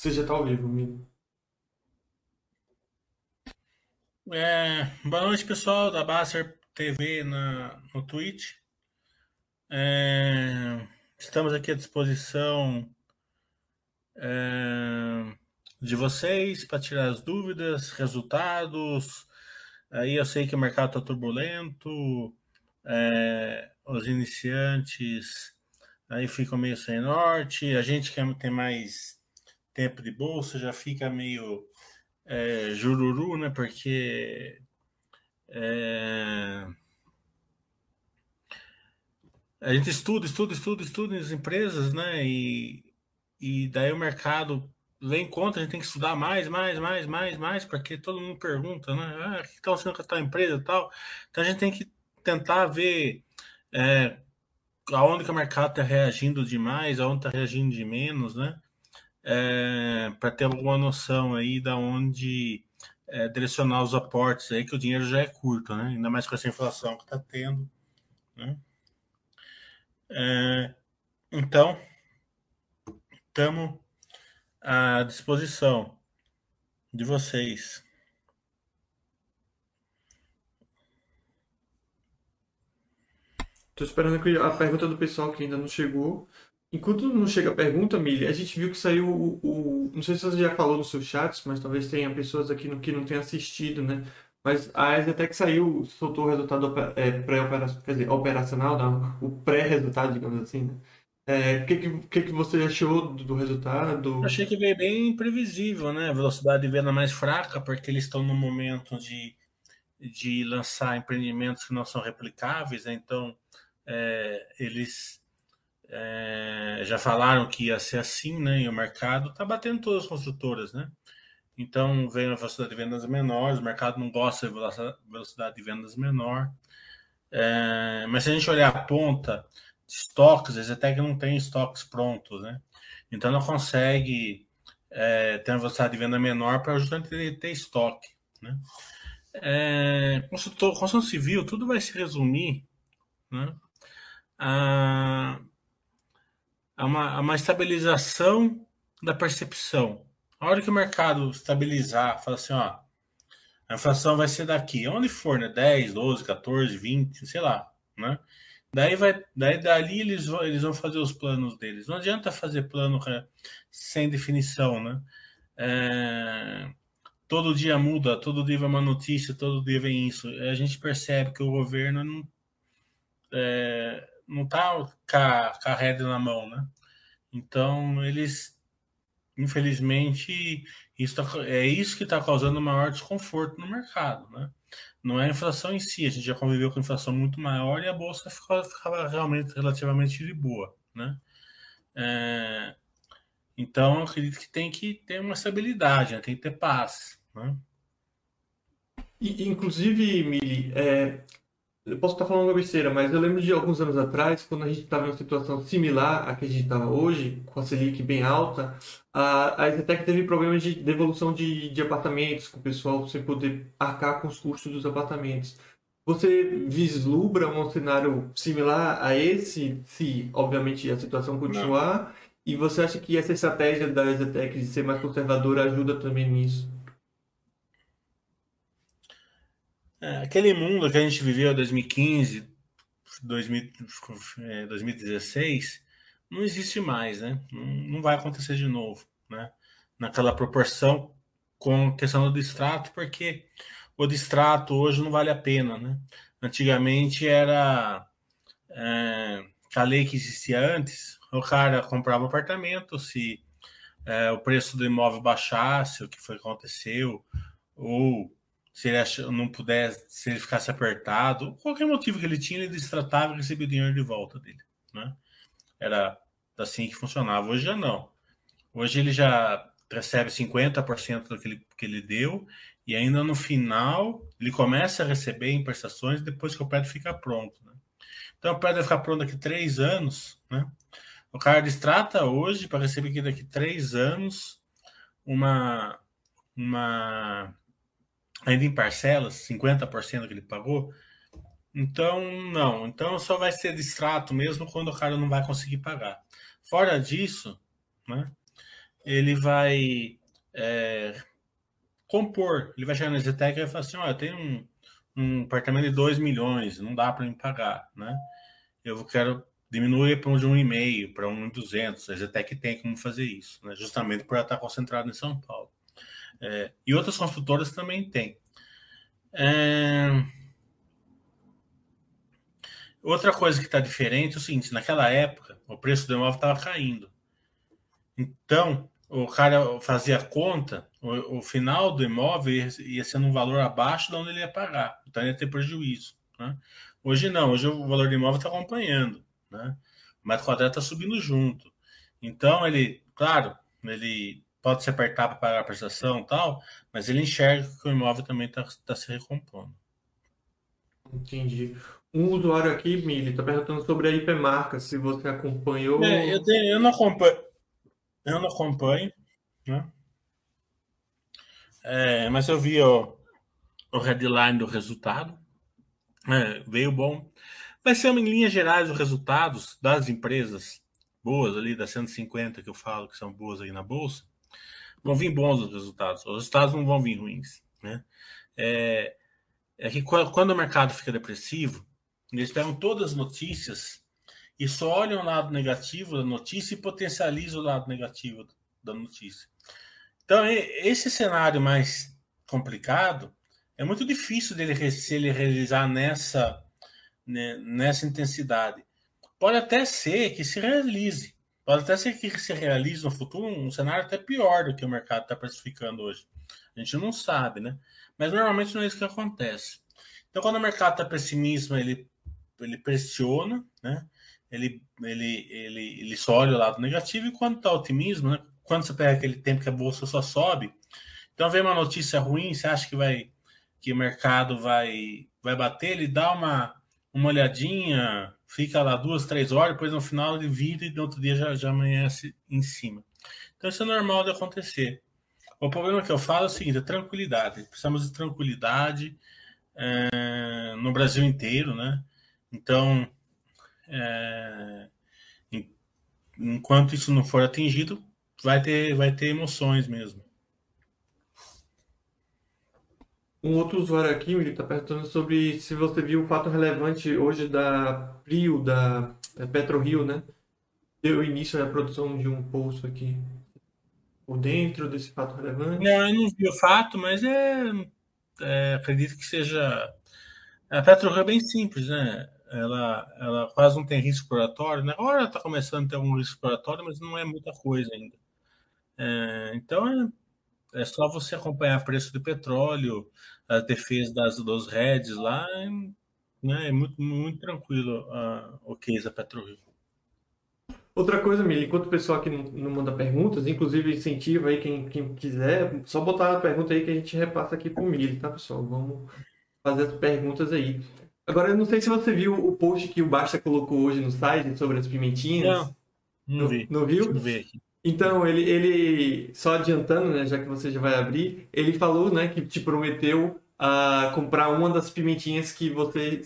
Você já está ao vivo, Mili. É, boa noite, pessoal da Basser TV na, no Twitch. É, estamos aqui à disposição é, de vocês para tirar as dúvidas, resultados. Aí eu sei que o mercado está turbulento, é, os iniciantes aí ficam meio sem norte, a gente que tem mais tempo de bolsa já fica meio é, jururu, né? Porque é, a gente estuda, estuda, estuda, estuda nas empresas, né? E, e daí o mercado vem contra, a gente tem que estudar mais, mais, mais, mais, mais, porque todo mundo pergunta, né? Ah, o que está acontecendo com a tua empresa e tal? Então a gente tem que tentar ver é, aonde que o mercado está reagindo demais, aonde está reagindo de menos, né? É, para ter alguma noção aí da onde é, direcionar os aportes aí, que o dinheiro já é curto, né? Ainda mais com essa inflação que está tendo, né? É, então, estamos à disposição de vocês. Estou esperando a pergunta do pessoal que ainda não chegou. Enquanto não chega a pergunta, Mili, a gente viu que saiu o, o, Não sei se você já falou nos seus chats, mas talvez tenha pessoas aqui no, que não tenham assistido, né? Mas a ESETEC saiu, soltou o resultado é, pré-operacional, quer dizer, operacional, não, o pré-resultado, digamos assim, né? É, o que, que, que, que você achou do, do resultado? Achei que veio bem previsível, né? A velocidade de venda mais fraca, porque eles estão no momento de, de lançar empreendimentos que não são replicáveis, né? então é, eles é, já falaram que ia ser assim, né? E o mercado está batendo todas as construtoras, né? Então vem uma velocidade de vendas menores, o mercado não gosta de velocidade de vendas menor. É, mas se a gente olhar a ponta de estoques, eles até que não tem estoques prontos, né? Então não consegue é, ter uma velocidade de venda menor para justamente ter, ter estoque, né? É, construção civil, tudo vai se resumir né, a, a, uma, a uma estabilização da percepção. A hora que o mercado estabilizar, fala assim, ó, a inflação vai ser daqui, onde for, né? 10, 12, 14, 20, sei lá, né? Daí vai, daí dali eles vão, eles vão fazer os planos deles. Não adianta fazer plano sem definição, né? É, todo dia muda, todo dia vem uma notícia, todo dia vem isso. A gente percebe que o governo não é, não tá com a, com a rede na mão, né? Então eles infelizmente, isso tá, é isso que está causando maior desconforto no mercado, né? Não é a inflação em si, a gente já conviveu com inflação muito maior e a bolsa ficava, ficava realmente relativamente de boa, né? É, então, acredito que tem que ter uma estabilidade, né? tem que ter paz, né? Inclusive, Mili, é, eu posso estar falando uma besteira, mas eu lembro de alguns anos atrás, quando a gente estava em uma situação similar à que a gente está hoje, com a Selic bem alta, a, a Zetec teve problemas de devolução de, de apartamentos, com o pessoal sem poder arcar com os custos dos apartamentos. Você vislumbra um cenário similar a esse, se obviamente a situação continuar? Não. E você acha que essa estratégia da Zetec de ser mais conservadora ajuda também nisso? É, aquele mundo que a gente viveu em 2015, 2000, 2016, não existe mais, né? Não, não, vai acontecer de novo, né? Naquela proporção com a questão do distrato, porque o distrato hoje não vale a pena, né? Antigamente era é, a lei que existia antes, o cara comprava um apartamento, se é, o preço do imóvel baixasse, o que foi que aconteceu, ou se ele não pudesse, se ele ficasse apertado, qualquer motivo que ele tinha, ele destratava e recebia o dinheiro de volta dele, né? Era assim que funcionava. Hoje já não. Hoje ele já recebe 50% do que ele, que ele deu e ainda no final ele começa a receber em prestações depois que o prédio fica pronto. Né? Então o prédio vai ficar pronto daqui três anos, né? O cara destrata hoje para receber aqui daqui três anos uma uma ainda em parcelas, 50% que ele pagou. Então, não. Então, só vai ser distrato mesmo quando o cara não vai conseguir pagar. Fora disso, né? ele vai é, compor. Ele vai chegar na Zetec e vai falar assim: olha, tem um, um apartamento de 2 milhões, não dá para me pagar, né? Eu quero diminuir para um de 1,5, para 1,200. A Zetec tem como fazer isso, né? justamente por ela estar concentrada em São Paulo. É, e outras construtoras também têm. É... Outra coisa que está diferente é o seguinte: naquela época, o preço do imóvel estava caindo. Então, o cara fazia conta, o, o, final do imóvel ia, ia ser um valor abaixo de onde ele ia pagar. Então, ia ter prejuízo. Né? Hoje não, hoje o valor do imóvel está acompanhando. Né? O metro quadrado está subindo junto. Então, ele, claro, ele pode se apertar para pagar a prestação e tal, mas ele enxerga que o imóvel também está tá se recompondo. Entendi. Um usuário aqui, Mili, está perguntando sobre a hipermarca, se você acompanhou. É, eu, tenho, eu não acompanho. Eu não acompanho, né? É, mas eu vi o, o headline do resultado. É, veio bom. Vai ser, em linhas gerais, os resultados das empresas boas ali, das 150 que eu falo que são boas aí na bolsa, vão vir bons os resultados. Os resultados não vão vir ruins, né? É, é que quando o mercado fica depressivo, eles pegam todas as notícias e só olham o lado negativo da notícia e potencializam o lado negativo da notícia. Então, esse cenário mais complicado é muito difícil dele se ele realizar nessa, né, nessa intensidade. Pode até ser que se realize, pode até ser que se realize no futuro um cenário até pior do que o mercado está precificando hoje. A gente não sabe, né? Mas normalmente não é isso que acontece. Então, quando o mercado está pessimista, ele ele pressiona, né? Ele, ele, ele, ele só olha o lado negativo e quando está otimismo, né? Quando você pega aquele tempo que a bolsa só sobe, então vem uma notícia ruim, você acha que vai que o mercado vai vai bater, ele dá uma uma olhadinha, fica lá duas, três horas, depois no final ele vira e no outro dia já, já amanhece em cima. Então isso é normal de acontecer. O problema que eu falo é o seguinte: é tranquilidade. Precisamos de tranquilidade é, no Brasil inteiro, né? Então, é, enquanto isso não for atingido, vai ter, vai ter emoções mesmo. Um outro usuário aqui, ele está perguntando sobre se você viu o fato relevante hoje da Prio, da PetroRio, né? Deu início à produção de um poço aqui por dentro desse fato relevante. Não, eu não vi o fato, mas é, é acredito que seja. A PetroRio é bem simples, né? ela, ela quase não tem risco exploratório, né? Agora está começando a ter algum risco exploratório, mas não é muita coisa ainda. É, então é, é, só você acompanhar o preço do petróleo, a defesa das, dos REDs lá, né? é muito, muito tranquilo uh, o case da PetroRio. Outra coisa, Mili, enquanto o pessoal aqui não, não, manda perguntas, inclusive incentiva aí quem, quem quiser, só botar a pergunta aí que a gente repassa aqui pro Mili, tá, pessoal? Vamos fazer as perguntas aí. Agora, eu não sei se você viu o post que o Basta colocou hoje no site sobre as pimentinhas. Não, não vi. Não, viu? Não vi aqui. Então, ele, ele, só adiantando, né, já que você já vai abrir, ele falou, né, que te prometeu a comprar uma das pimentinhas que você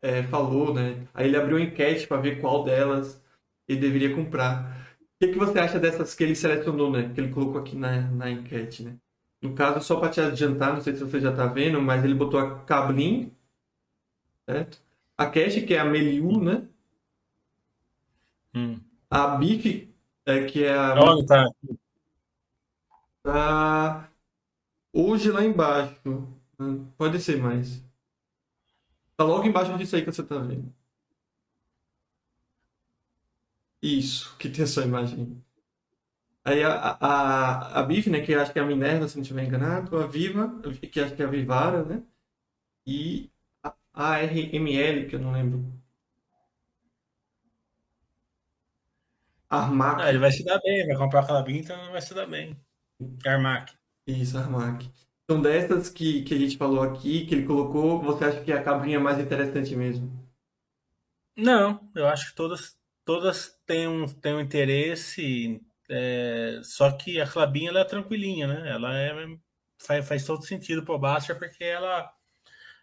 é, falou, né? Aí ele abriu uma enquete para ver qual delas ele deveria comprar. O que, que você acha dessas que ele selecionou, né? Que ele colocou aqui na, na enquete, né? No caso, só para te adiantar, não sei se você já está vendo, mas ele botou a Cablin, certo? A Cash, que é a Meliu, né? Hum. A Bic, é, que é a. Onde tá? Tá hoje lá embaixo. Pode ser mais. Tá logo embaixo disso aí que você tá vendo. Isso, que tem essa imagem. Aí a, a, a BIF, né, que acho que é a Minerva, se não estiver enganado, a Viva, que acho que é a Vivara, né? E ARML, que eu não lembro. Armac. Ah, ele vai se dar bem, vai comprar aquela binta, então vai se dar bem. Armac. Isso, Armac. São dessas que, que a gente falou aqui, que ele colocou, você acha que a cabrinha é mais interessante mesmo? Não, eu acho que todas, todas têm um, têm um interesse, é, só que a Clabinha ela é tranquilinha, né? Ela é, faz, faz todo sentido pro Baster porque ela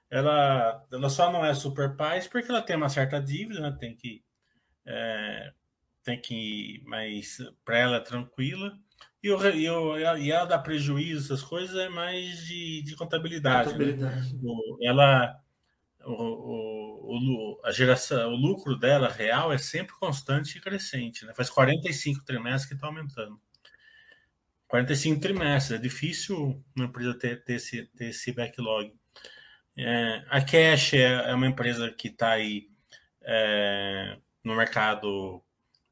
ela, ela só não é super paz porque ela tem uma certa dívida, né? tem que é, tem que mas para ela tranquila. E, o, e, o, e ela dá prejuízo, essas coisas, é mais de, de contabilidade. Né? contabilidade. Né? O, ela, o, o, a geração, o lucro dela real é sempre constante e crescente. Né? Faz 45 trimestres que está aumentando. 45 trimestres, é difícil uma empresa ter, ter, esse, ter esse backlog. É, a Cash é, é, uma empresa que está aí é, no mercado,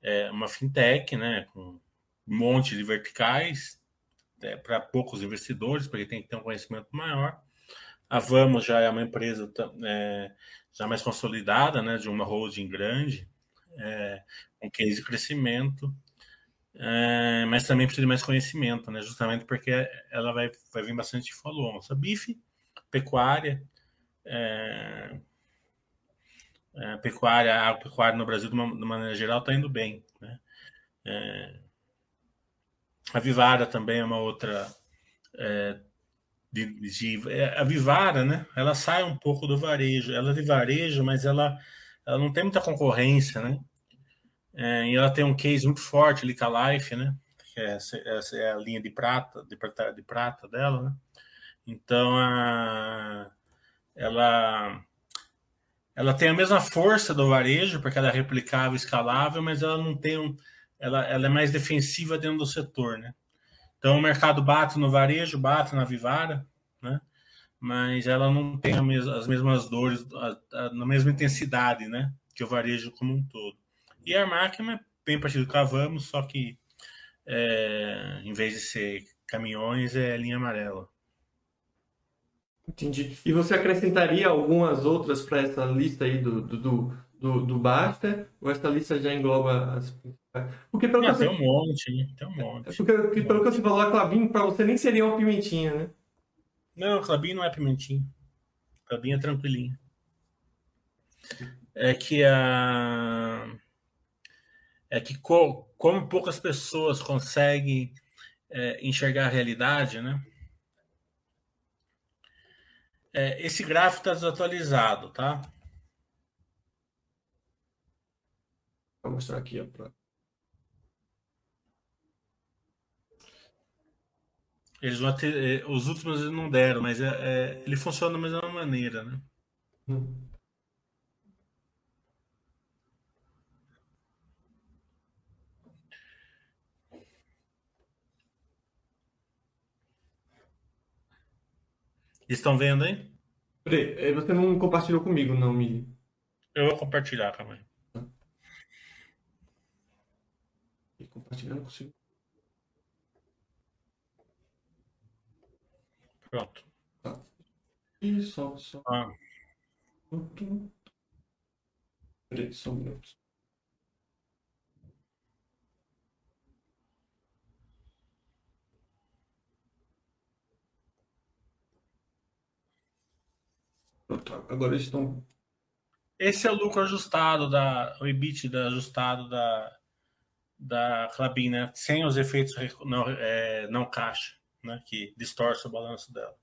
é uma fintech, né, com um monte de verticais, é, para poucos investidores, porque tem que ter um conhecimento maior. A Vamos já é uma empresa é, já mais consolidada, né, de uma holding grande, é, com case de crescimento, é, mas também precisa de mais conhecimento, né, justamente porque ela vai, vai vir bastante follow-on. Bife, pecuária, é, é, pecuária, agropecuária no Brasil, de uma, de maneira geral, está indo bem. Né? É, a Vivara também é uma outra. É, de, de, é, a Vivara, né? Ela sai um pouco do varejo. Ela é de varejo, mas ela, ela não tem muita concorrência, né? É, e ela tem um case muito forte, Lica Life, né? Que é, essa, é a linha de prata, de prata, de prata dela, né? Então, a, ela ela tem a mesma força do varejo, porque ela é replicável, escalável, mas ela não tem um, ela, ela é mais defensiva dentro do setor, né? Então o mercado bate no varejo, bate na Vivara, né? Mas ela não tem as mesmas dores, a, a, na mesma intensidade, né? Que o varejo como um todo. E a máquina é bem parecido com a Vamos, só que é, em vez de ser caminhões, é linha amarela. Entendi. E você acrescentaria algumas outras para essa lista aí do, do, do, do, Basta? Ou essa lista já engloba as principais? Porque pelo ah, que você... tem um monte, né? Tem um monte. Porque, pelo que você falou, a Clabin para você nem seria uma pimentinha, né? Não, a Clabin não é pimentinha. Clabin é tranquilinha. É que a... É que co... como poucas pessoas conseguem é, enxergar a realidade, né? É, esse gráfico está desatualizado, tá? Vou mostrar aqui. Ó, pra... Eles vão ter, é, os últimos eles não deram, mas é, é, ele funciona da mesma maneira, né? Hum. Estão vendo, hein? Peraí, você não compartilhou comigo, não, Mili? Eu vou compartilhar, calma aí. Compartilhando consigo. Pronto. Tá. E só, só. Ah. Peraí, só um minuto. Agora eles estão. Esse é o lucro ajustado, da, o EBITDA ajustado da, da Clabin, né? Sem os efeitos não, é, não caixa, né? Que distorce o balanço dela.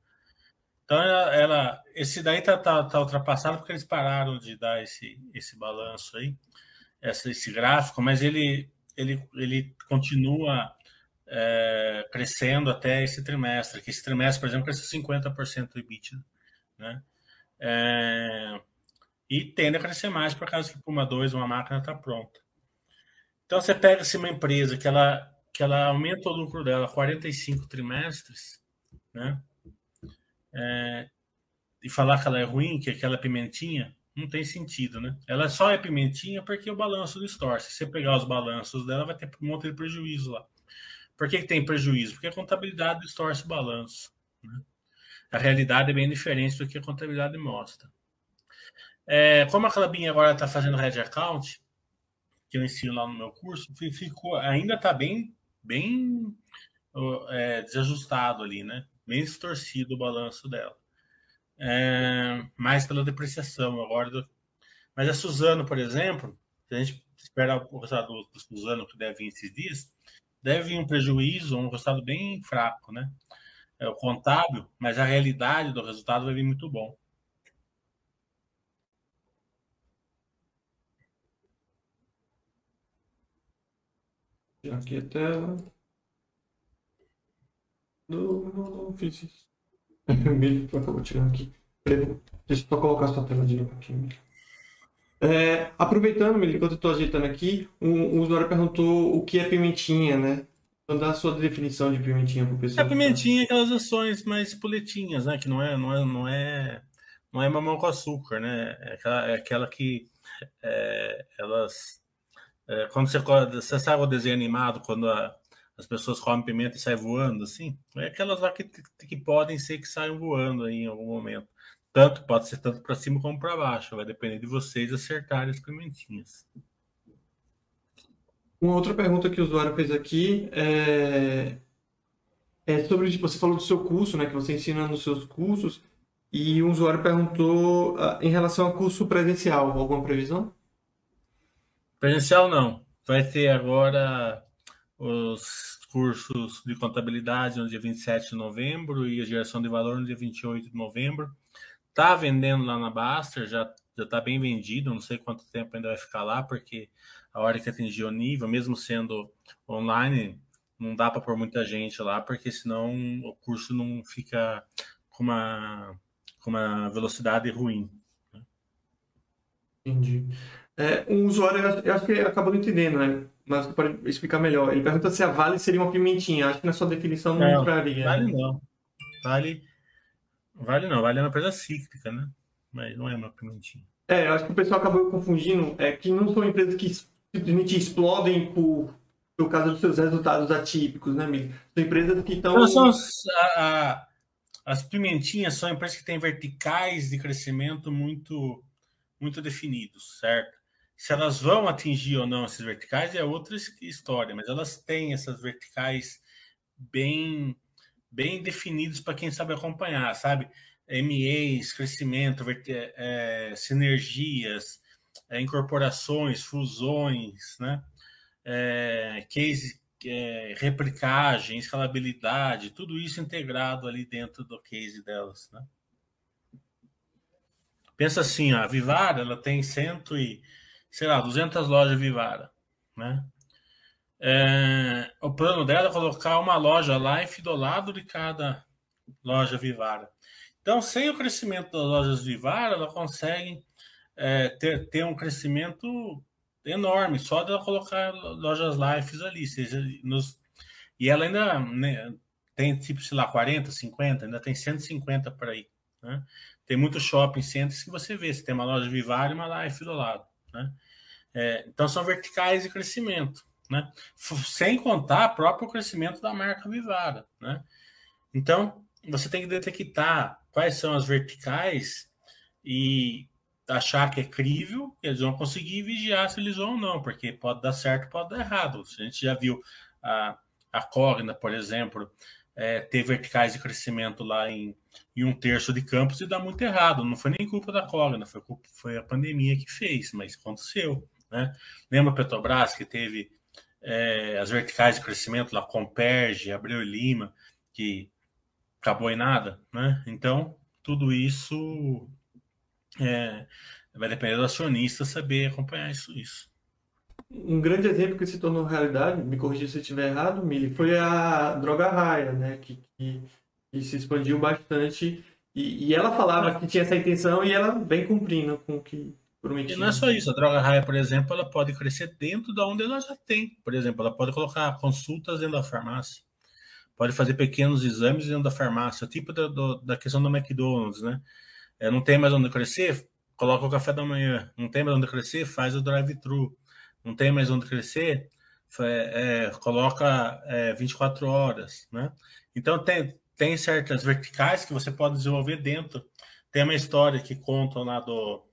Então, ela, ela esse daí tá, tá, tá, ultrapassado porque eles pararam de dar esse, esse balanço aí, essa, esse gráfico, mas ele, ele, ele continua é, crescendo até esse trimestre, que esse trimestre, por exemplo, cresceu 50% o EBITDA, né? É, e tende a crescer mais por causa que uma 2 uma máquina está pronta. Então você pega se uma empresa que ela, que ela aumenta o lucro dela 45 trimestres, né? É, e falar que ela é ruim, que aquela pimentinha, não tem sentido, né? Ela só é pimentinha porque o balanço distorce. Se você pegar os balanços dela, vai ter um monte de prejuízo lá. Por que, que tem prejuízo? Porque a contabilidade distorce o balanço. Né? A realidade é bem diferente do que a contabilidade mostra. É, como a Clabinha agora está fazendo Red Account, que eu ensino lá no meu curso, ficou, ainda está bem, bem é, desajustado ali, né? Bem distorcido o balanço dela. É, mais pela depreciação agora. Do... Mas a Suzano, por exemplo, se a gente esperar o resultado do, do Suzano, que deve vir esses dias, deve vir um prejuízo, um resultado bem fraco, né? É, o contábil, mas a realidade do resultado vai vir muito bom. Aqui até. Não, não, não fiz isso. Milho, eu vou tirar aqui. Deixa eu só colocar sua tela de novo aqui. É, aproveitando, Milho, enquanto eu estou ajeitando aqui, um, um usuário perguntou o que é pimentinha, né? Então dá a sua definição de pimentinha para o pessoal. A pimentinha é aquelas ações mais poletinhas, né? Que não é, não é, não é, não é mamão com açúcar, né? É aquela, é aquela que é, elas. É, quando você, você sabe o desenho animado, quando a, as pessoas comem pimenta e saem voando, assim? É aquelas lá que, que podem ser que saiam voando aí em algum momento. Tanto, pode ser tanto para cima como para baixo. Vai depender de vocês acertarem as pimentinhas. Uma outra pergunta que o usuário fez aqui é, é sobre, você falou do seu curso, né, que você ensina nos seus cursos, e um usuário perguntou uh, em relação ao curso presencial, alguma previsão? Presencial não. Vai ter agora os cursos de contabilidade no dia 27 de novembro e a geração de valor no dia 28 de novembro. Tá vendendo lá na Baster, já já está bem vendido, não sei quanto tempo ainda vai ficar lá, porque a hora que atingir o nível, mesmo sendo online, não dá para pôr muita gente lá, porque senão o curso não fica com uma, com uma velocidade ruim. Né? Entendi. É, um usuário, eu acho que acabou não entendendo, né? Mas pode explicar melhor. Ele pergunta se a Vale seria uma pimentinha. Acho que na sua definição não, não entraria. Vale não. Vale, vale não. Vale é uma empresa cíclica, né? mas não é uma pimentinha. É, eu acho que o pessoal acabou confundindo, é que não são empresas que simplesmente explodem por, por causa dos seus resultados atípicos, né, Mili? São empresas que estão... Não, são a, as pimentinhas são empresas que têm verticais de crescimento muito, muito definidos, certo? Se elas vão atingir ou não esses verticais é outra história, mas elas têm essas verticais bem, bem definidos para quem sabe acompanhar, sabe? MEs, crescimento, é, sinergias, é, incorporações, fusões, né? É, case, é, replicagem, escalabilidade, tudo isso integrado ali dentro do case delas, né? Pensa assim, a Vivara, ela tem cento e, sei lá, 200 lojas Vivara, né? É, o plano dela é colocar uma loja Life do lado de cada loja Vivara. Então, sem o crescimento das lojas Vivara, ela consegue é, ter, ter um crescimento enorme, só de colocar lojas Lives ali. Seja, nos, e ela ainda né, tem, tipo, sei lá, 40, 50, ainda tem 150 por aí. Né? Tem muitos shopping centers que você vê, você tem uma loja Vivara e uma Life do lado. Né? É, então, são verticais de crescimento. Né? Sem contar o próprio crescimento da marca Vivara. Né? Então, você tem que detectar quais são as verticais e achar que é crível, eles vão conseguir vigiar se eles vão ou não, porque pode dar certo, pode dar errado. A gente já viu a, a Cogna, por exemplo, é, ter verticais de crescimento lá em, em, um terço de campos e dá muito errado. Não foi nem culpa da Cogna, foi, culpa, foi a pandemia que fez, mas aconteceu. Né? Lembra a Petrobras que teve é, as verticais de crescimento lá, Comperge, Abreu e Lima, que acabou em nada, né? Então, tudo isso é, vai depender do acionista saber acompanhar isso, isso. Um grande exemplo que se tornou realidade, me corrija se eu estiver errado, Mili, foi a droga raia, né? Que, que, que se expandiu bastante e, e, ela falava que tinha essa intenção e ela vem cumprindo com o que prometia. E não é só isso, a droga raia, por exemplo, ela pode crescer dentro da onde ela já tem. Por exemplo, ela pode colocar consultas dentro da farmácia pode fazer pequenos exames dentro da farmácia, tipo da, do, da questão do McDonald's, né? É, não tem mais onde crescer, coloca o café da manhã. Não tem mais onde crescer, faz o drive-thru. Não tem mais onde crescer, é, coloca é, 24 horas, né? Então tem, tem certas verticais que você pode desenvolver dentro. Tem uma história que contam lá do,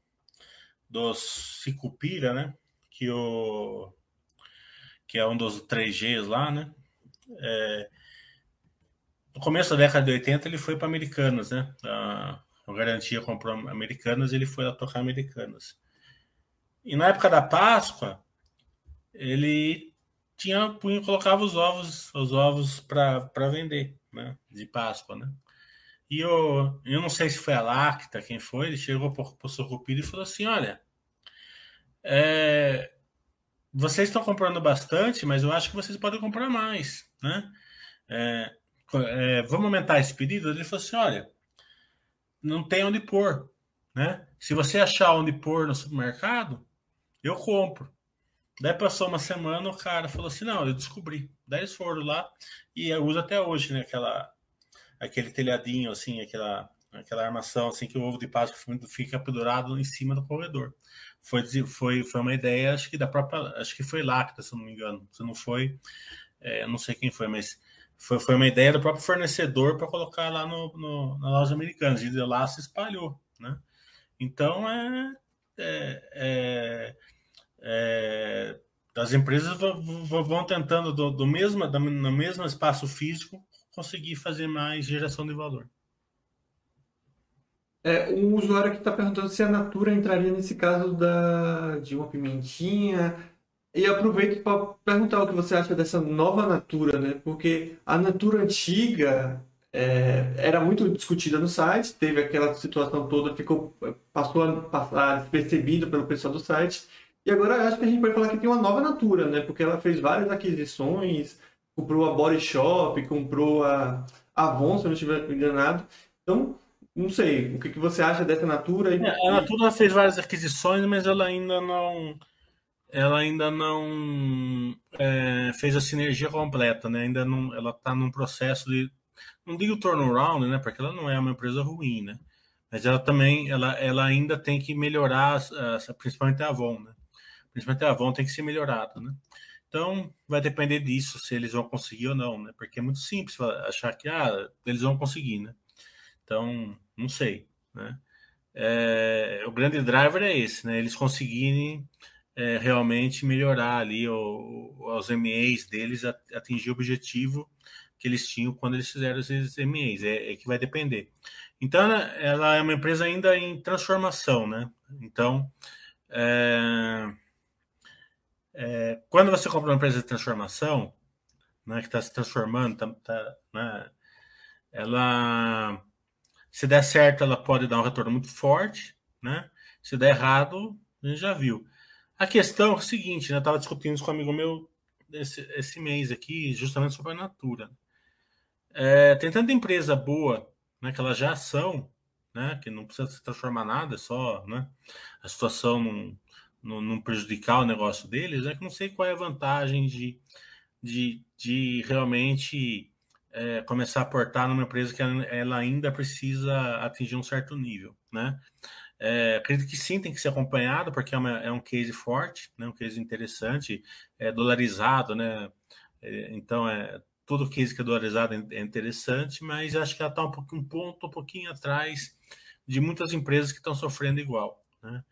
do Cicupira, né? Que, o, que é um dos 3Gs lá, né? É, no começo da década de 80 ele foi para Americanas, né? A, a Garantia comprou Americanas ele foi lá tocar Americanas. E na época da Páscoa, ele tinha colocava os ovos, os ovos para vender, né? De Páscoa, né? E eu, eu não sei se foi a Lacta, quem foi, ele chegou para o Sucupira e falou assim: olha, é, vocês estão comprando bastante, mas eu acho que vocês podem comprar mais, né? É, é, vamos aumentar esse pedido? Ele falou assim: olha, não tem onde pôr. Né? Se você achar onde pôr no supermercado, eu compro. Daí passou uma semana, o cara falou assim: não, eu descobri. Daí eles foram lá e eu uso até hoje, né? Aquela, aquele telhadinho, assim, aquela, aquela armação, assim, que o ovo de Páscoa fica pendurado em cima do corredor. Foi, foi, foi uma ideia, acho que da própria. Acho que foi Lacta, se não me engano. Se não foi, é, não sei quem foi, mas foi, foi uma ideia do próprio fornecedor para colocar lá no, no, na loja americana. E de lá se espalhou, né? Então é, é, é, é as empresas vão tentando do, do mesmo, no mesmo espaço físico conseguir fazer mais geração de valor. É, um usuário que está perguntando se a Natura entraria nesse caso da, de uma pimentinha. E aproveito para perguntar o que você acha dessa nova Natura, né? Porque a Natura antiga é, era muito discutida no site, teve aquela situação toda, ficou, passou a passar despercebido pelo pessoal do site. E agora acho que a gente pode falar que tem uma nova Natura, né? Porque ela fez várias aquisições, comprou a Body Shop, comprou a Avon, se eu não estiver enganado. Então, não sei, o que, que você acha dessa Natura? E... É, a Natura fez várias aquisições, mas ela ainda não ela ainda não é, fez a sinergia completa, né? Ainda não, ela está num processo de, não digo turnaround, né? Porque ela não é uma empresa ruim, né? Mas ela também, ela, ela ainda tem que melhorar, principalmente a Avon, né? Principalmente a Avon tem que ser melhorada, né? Então, vai depender disso, se eles vão conseguir ou não, né? Porque é muito simples achar que, ah, eles vão conseguir, né? Então, não sei, né? É, o grande driver é esse, né? Eles conseguirem é, realmente melhorar ali os MEs deles, atingir o objetivo que eles tinham quando eles fizeram esses MEs, é, é que vai depender. Então, ela é uma empresa ainda em transformação, né? Então, é, é, quando você compra uma empresa de transformação, né, que está se transformando, tá, tá, né, ela se der certo, ela pode dar um retorno muito forte, né? Se der errado, a gente já viu. A questão é o seguinte, né? Eu estava discutindo isso com um amigo meu esse, esse mês aqui, justamente sobre a Natura. É, tem tanta empresa boa, né? Que elas já são, né? Que não precisa se transformar nada, é só, né? A situação não, não, não prejudicar o negócio deles, né? Que não sei qual é a vantagem de, de, de realmente é, começar a aportar numa empresa que ela ainda precisa atingir um certo nível, né? É, acredito que sim, tem que ser acompanhado, porque é, uma, é um case forte, né? um case interessante, é dolarizado, né? É, então, é, todo case que é dolarizado é, é interessante, mas acho que ela está um, um ponto um pouquinho atrás de muitas empresas que estão sofrendo igual, né?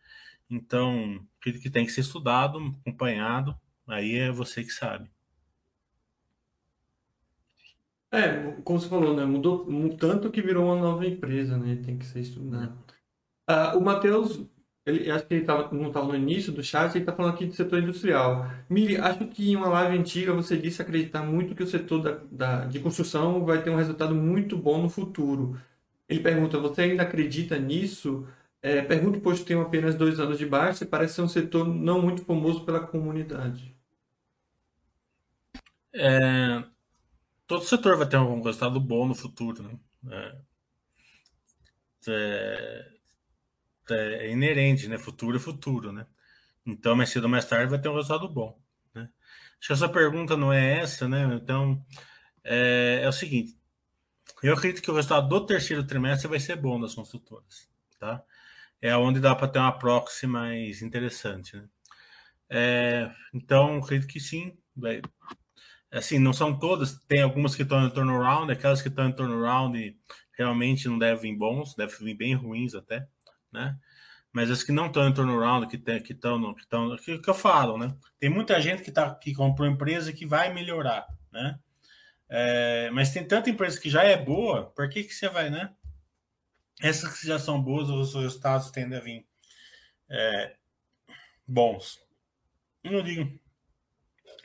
Então, acredito que tem que ser estudado, acompanhado, aí é você que sabe. É, como você falou, né? Mudou tanto que virou uma nova empresa, né? Tem que ser estudado. Ah, o Matheus, ele, acho que ele tava, não estava no início do chat, ele está falando aqui do setor industrial. Miri, acho que em uma live antiga você disse acreditar muito que o setor da, da, de construção vai ter um resultado muito bom no futuro. Ele pergunta, você ainda acredita nisso? É, pergunto, pois tem apenas dois anos de baixa e parece ser um setor não muito famoso pela comunidade. É, todo setor vai ter um resultado bom no futuro, né? É, é, é, inerente, né? Futuro é futuro, né? Então, mais cedo ou mais tarde vai ter um resultado bom, né? Acho que essa pergunta não é essa, né? Então, é, é o seguinte. Eu acredito que o resultado do terceiro trimestre vai ser bom das construtoras, tá? É onde dá para ter uma proxy mais interessante, né? É, então, acredito que sim, vai, assim, não são todas, tem algumas que estão em turnaround, aquelas que estão em turnaround realmente não devem vir bons, devem vir bem ruins até, né? Mas as que não estão em turnaround, que estão, que estão, que que, que eu falo, né? Tem muita gente que tá, que comprou empresa que vai melhorar, né? É, mas tem tanta empresa que já é boa, por que que você vai, né? Essas que já são boas, os resultados tendem a vir é, bons. Não digo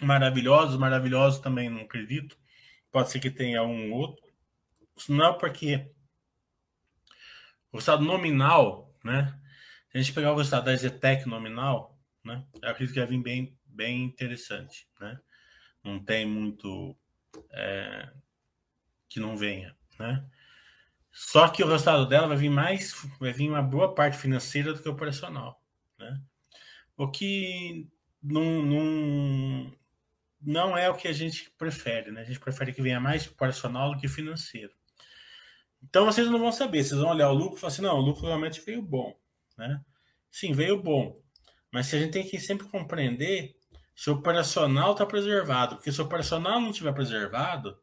maravilhosos, maravilhosos também não acredito. Pode ser que tenha um outro. Não é porque o estado nominal, né? Se a gente pegar o resultado da Zetec nominal, né? Eu acredito que vai vir bem, bem interessante, né? Não tem muito é, que não venha, né? Só que o resultado dela vai vir mais, vai vir uma boa parte financeira do que operacional, né? O que não, não, não é o que a gente prefere, né? A gente prefere que venha mais operacional do que financeiro. Então vocês não vão saber, vocês vão olhar o lucro e falar assim, não, o lucro realmente veio bom, né? Sim, veio bom. Mas a gente tem que sempre compreender se o operacional está preservado, porque se o operacional não estiver preservado,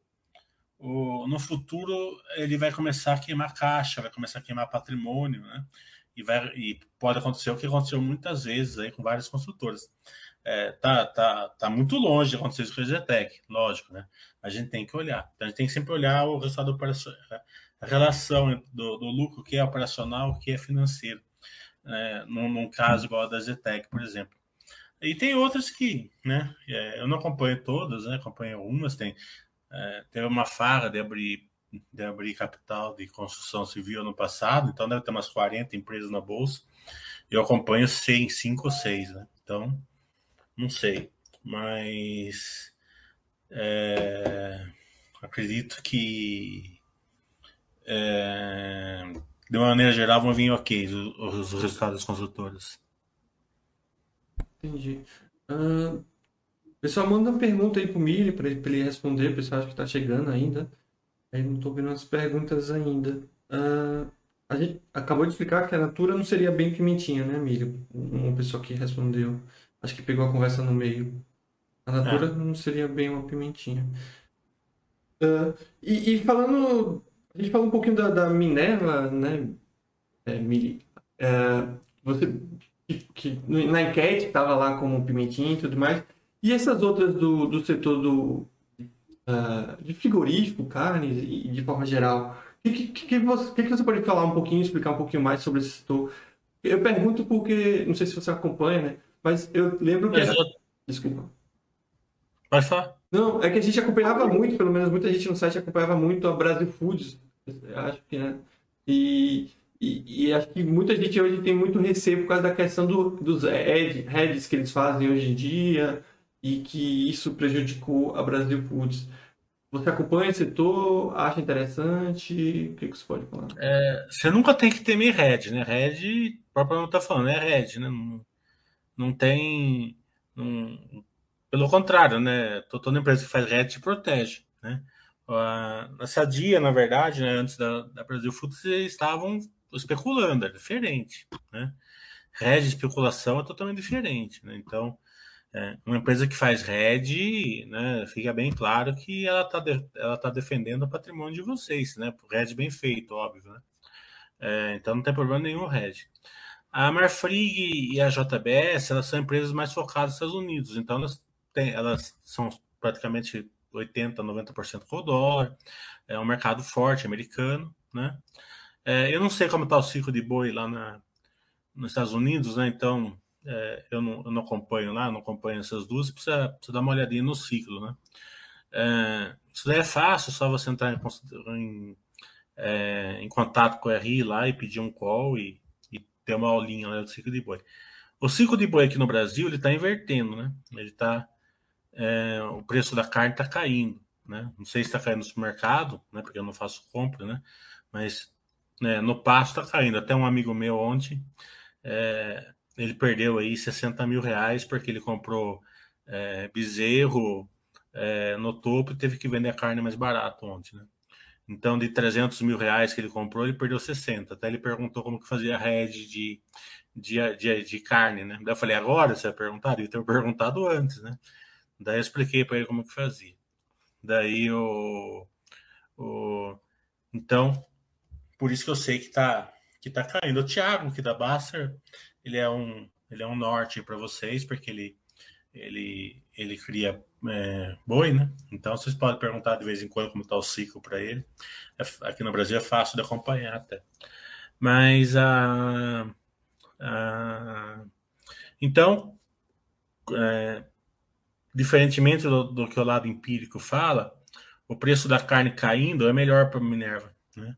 o, no futuro ele vai começar a queimar caixa, vai começar a queimar patrimônio, né? E, vai, e pode acontecer o que aconteceu muitas vezes aí com várias construtoras. É, tá, tá, tá muito longe de acontecer isso com a Zetec, lógico, né? A gente tem que olhar. Então, a gente tem que sempre olhar o resultado operacional, a relação do, do lucro que é operacional, que é financeiro. É, num, num, caso igual a da Zetec, por exemplo. E tem outras que, né? É, eu não acompanho todas, né? Acompanho umas, tem é, teve uma farra de abrir, de abrir capital de construção civil no passado, então deve ter umas 40 empresas na bolsa. Eu acompanho 100, 5 ou 6, né? Então, não sei. Mas é, acredito que é, de uma maneira geral vão vir ok os, os resultados das consultoras. Entendi. Uh, pessoal, manda uma pergunta aí pro Mili para ele, ele, responder. O pessoal acha que está chegando ainda. Aí não estou vendo as perguntas ainda. Uh, a gente acabou de explicar que a Natura não seria bem pimentinha, né, Mili? Uma pessoa que respondeu. Acho que pegou a conversa no meio. A Natura é. não seria bem uma pimentinha. Uh, e, e, falando. A gente falou um pouquinho da, da Minerva, né, é, Mili? É, você que, na enquete estava lá como pimentinha e tudo mais. E essas outras do, do setor do, uh, de frigorífico, carnes e de forma geral, o que, que, que, você, que, que você pode falar um pouquinho, explicar um pouquinho mais sobre esse setor? Eu pergunto porque, não sei se você acompanha, né? Mas eu lembro que. Era... Desculpa. Pode falar. Não, é que a gente acompanhava muito, pelo menos muita gente no site acompanhava muito a Brasil Foods, acho que, né? E, e, e, acho que muita gente hoje tem muito receio por causa da questão do, dos heads que eles fazem hoje em dia e que isso prejudicou a Brasil Foods. Você acompanha esse setor? Acha interessante? O que, que você pode falar? É, você nunca tem que temer head, né? Head, o próprio não está falando, é head, né? Não, não tem. Não, pelo contrário, né? Toda empresa que faz head te protege, né? A Sadia, na verdade, né, antes da, da Brasil Foods, estavam especulando, é diferente, né? Rede especulação é totalmente diferente, né? Então, é, uma empresa que faz rede, né, fica bem claro que ela está de, ela tá defendendo o patrimônio de vocês, né? Rede bem feito, óbvio, né? É, então não tem problema nenhum rede. A Marfrig e a JBS, elas são empresas mais focadas nos Estados Unidos, então elas, têm, elas são praticamente 80, 90% com o dólar, é um mercado forte americano, né? É, eu não sei como está o ciclo de boi lá na, nos Estados Unidos, né? Então, é, eu, não, eu, não, acompanho lá, não acompanho essas duas, precisa, precisa dar uma olhadinha no ciclo, né? É, isso daí é fácil, só você entrar em, em, é, em, contato com o RI lá e pedir um call e, e ter uma aulinha lá do ciclo de boi. O ciclo de boi aqui no Brasil, ele está invertendo, né? Ele está... É, o preço da carne está caindo, né? Não sei se está caindo no supermercado, né? Porque eu não faço compra, né? Mas né, no pasto está caindo. Até um amigo meu ontem, é, ele perdeu aí 60 mil reais porque ele comprou é, bezerro é, no topo e teve que vender a carne mais barato ontem, né? Então, de 300 mil reais que ele comprou, ele perdeu 60. Até ele perguntou como que fazia a rede de, de, de, de, carne, né? Eu falei, agora você vai perguntar? Ele ter perguntado antes, né? Daí eu expliquei para ele como que fazia. Daí o, o... Então, por isso que eu sei que tá, que tá caindo. O Thiago, que da Baster, ele é um, ele é um norte para vocês, porque ele, ele, ele cria é, boi, né? Então vocês podem perguntar de vez em quando como está o ciclo para ele. É, aqui no Brasil é fácil de acompanhar até. Mas a. a então, é, diferentemente do, do, que o lado empírico fala, o preço da carne caindo é melhor para Minerva. Né?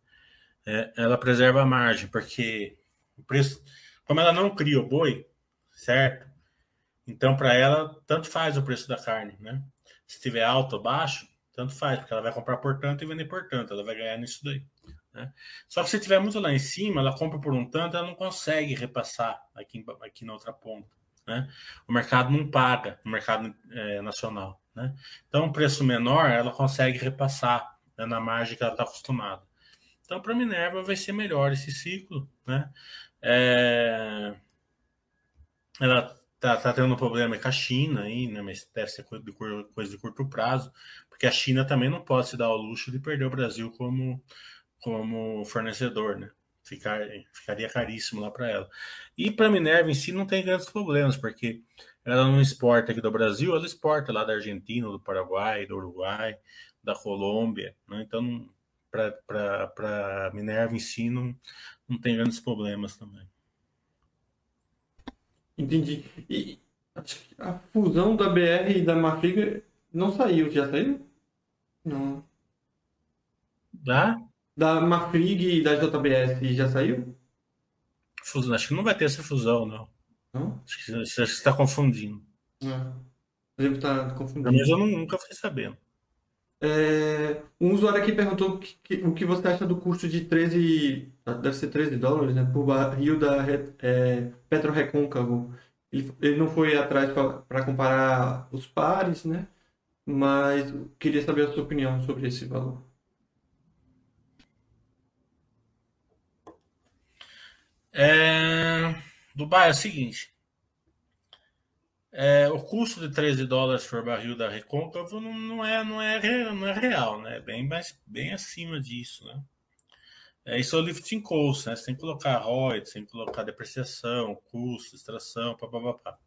é, ela preserva a margem, porque o preço, como ela não cria o boi, certo? Então, para ela, tanto faz o preço da carne, né? Se estiver alto ou baixo, Tanto faz, porque ela vai comprar por tanto e vender por tanto, ela vai ganhar nisso daí. Né? Só que se tiver muito lá em cima, ela compra por um tanto, ela não consegue repassar aqui, aqui na outra ponta. Né? O mercado não paga, o mercado é, nacional. Né? Então, um preço menor, ela consegue repassar né, na margem que ela está acostumada. Então, para a Minerva vai ser melhor esse ciclo. Né? É... Ela está tá tendo um problema com a China, aí, né? mas deve ser coisa de, coisa de curto prazo, porque a China também não pode se dar ao luxo de perder o Brasil como, como fornecedor. Né? Ficar, ficaria caríssimo lá para ela. E para Minerva em si não tem grandes problemas, porque ela não exporta aqui do Brasil, ela exporta lá da Argentina, do Paraguai, do Uruguai, da Colômbia. Né? Então, para Minerva em si, não, não tem grandes problemas também. Entendi. E a fusão da BR e da Marfrig não saiu, já saiu? Não. Da? Da Marfrig e da JBS já saiu? Fusão, acho que não vai ter essa fusão, não. Não? Acho que você está confundindo. Não. Devo estar confundindo. Mas eu nunca fiquei sabendo. É, um usuário aqui perguntou que, que, o que você acha do custo de 13, deve ser 13 dólares, né, por barril da é, Petro Recôncavo. Ele, ele não foi atrás para comparar os pares, né, mas queria saber a sua opinião sobre esse valor. É... Dubai é o seguinte: é, o custo de 13 dólares por barril da Recôncavo não, não, é, não, é, não é real, né? Bem, mais, bem acima disso, né? É, isso é o lifting cost, né? Você tem que colocar ROI, tem que colocar depreciação, custo, extração, papapá.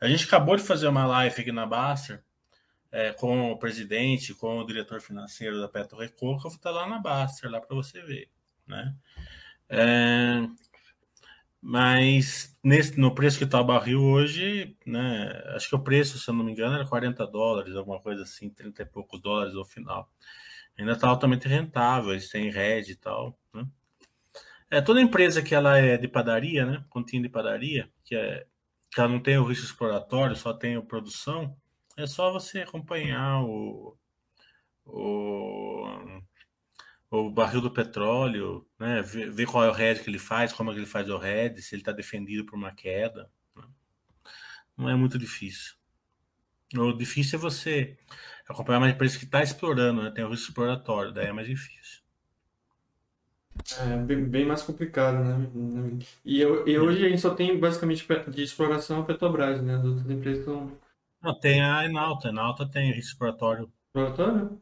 A gente acabou de fazer uma live aqui na Baster é, com o presidente, com o diretor financeiro da Petro Recôncavo, tá lá na Baster, lá para você ver, né? É, mas nesse, no preço que está o barril hoje, né, acho que o preço, se eu não me engano, era 40 dólares, alguma coisa assim, 30 e poucos dólares no final. Ainda está altamente rentável, eles têm rede e tal. Né? É, toda empresa que ela é de padaria, né, continha de padaria, que, é, que ela não tem o risco exploratório, só tem a produção, é só você acompanhar o, o o barril do petróleo, né? ver, ver qual é o head que ele faz, como é que ele faz o head, se ele está defendido por uma queda. Né? Não é muito difícil. O difícil é você acompanhar uma empresa que está explorando, né? tem o risco exploratório, daí é mais difícil. É bem, bem mais complicado, né? E, eu, e hoje a gente só tem basicamente de exploração a Petrobras, né? As outras empresas estão. Não, tem a Enalta. A Enalta tem risco exploratório. Exploratório?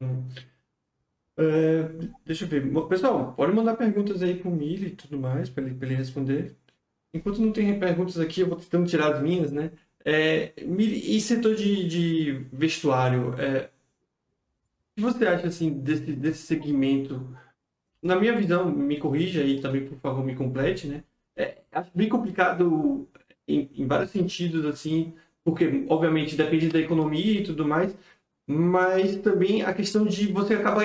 Hum. É, deixa eu ver. Pessoal, pode mandar perguntas aí pro Mili e tudo mais, para ele, ele responder. Enquanto não tem perguntas aqui, eu vou tentando tirar as minhas, né? É, Mili, e setor de, de vestuário? É, o que você acha, assim, desse, desse segmento? Na minha visão, me corrija aí também, por favor, me complete, né? É, acho bem complicado em, em vários sentidos, assim, porque, obviamente, depende da economia e tudo mais, mas também a questão de você acaba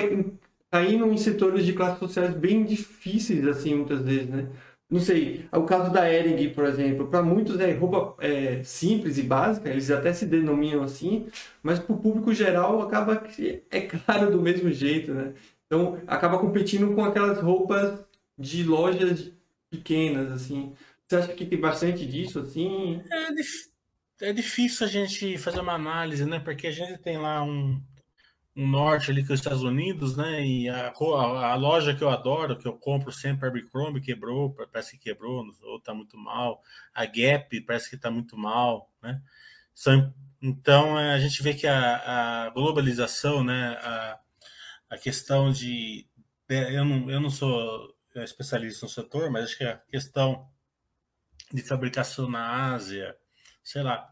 caindo em setores de classes sociais bem difíceis, assim, muitas vezes, né? Não sei, o caso da Ering, por exemplo, para muitos é roupa é, simples e básica, eles até se denominam assim, mas para o público geral acaba que é claro do mesmo jeito, né? Então acaba competindo com aquelas roupas de lojas pequenas, assim. Você acha que tem bastante disso, assim? É, é difícil a gente fazer uma análise, né? Porque a gente tem lá um, um norte ali com os Estados Unidos, né? E a, a, a, loja que eu adoro, que eu compro sempre, Abercrombie, quebrou, parece que quebrou, ou tá muito mal. A Gap parece que tá muito mal, né? São, então é, a gente vê que a, a globalização, né? A, a questão de. Eu não, eu não sou especialista no setor, mas acho que a questão de fabricação na Ásia, sei lá,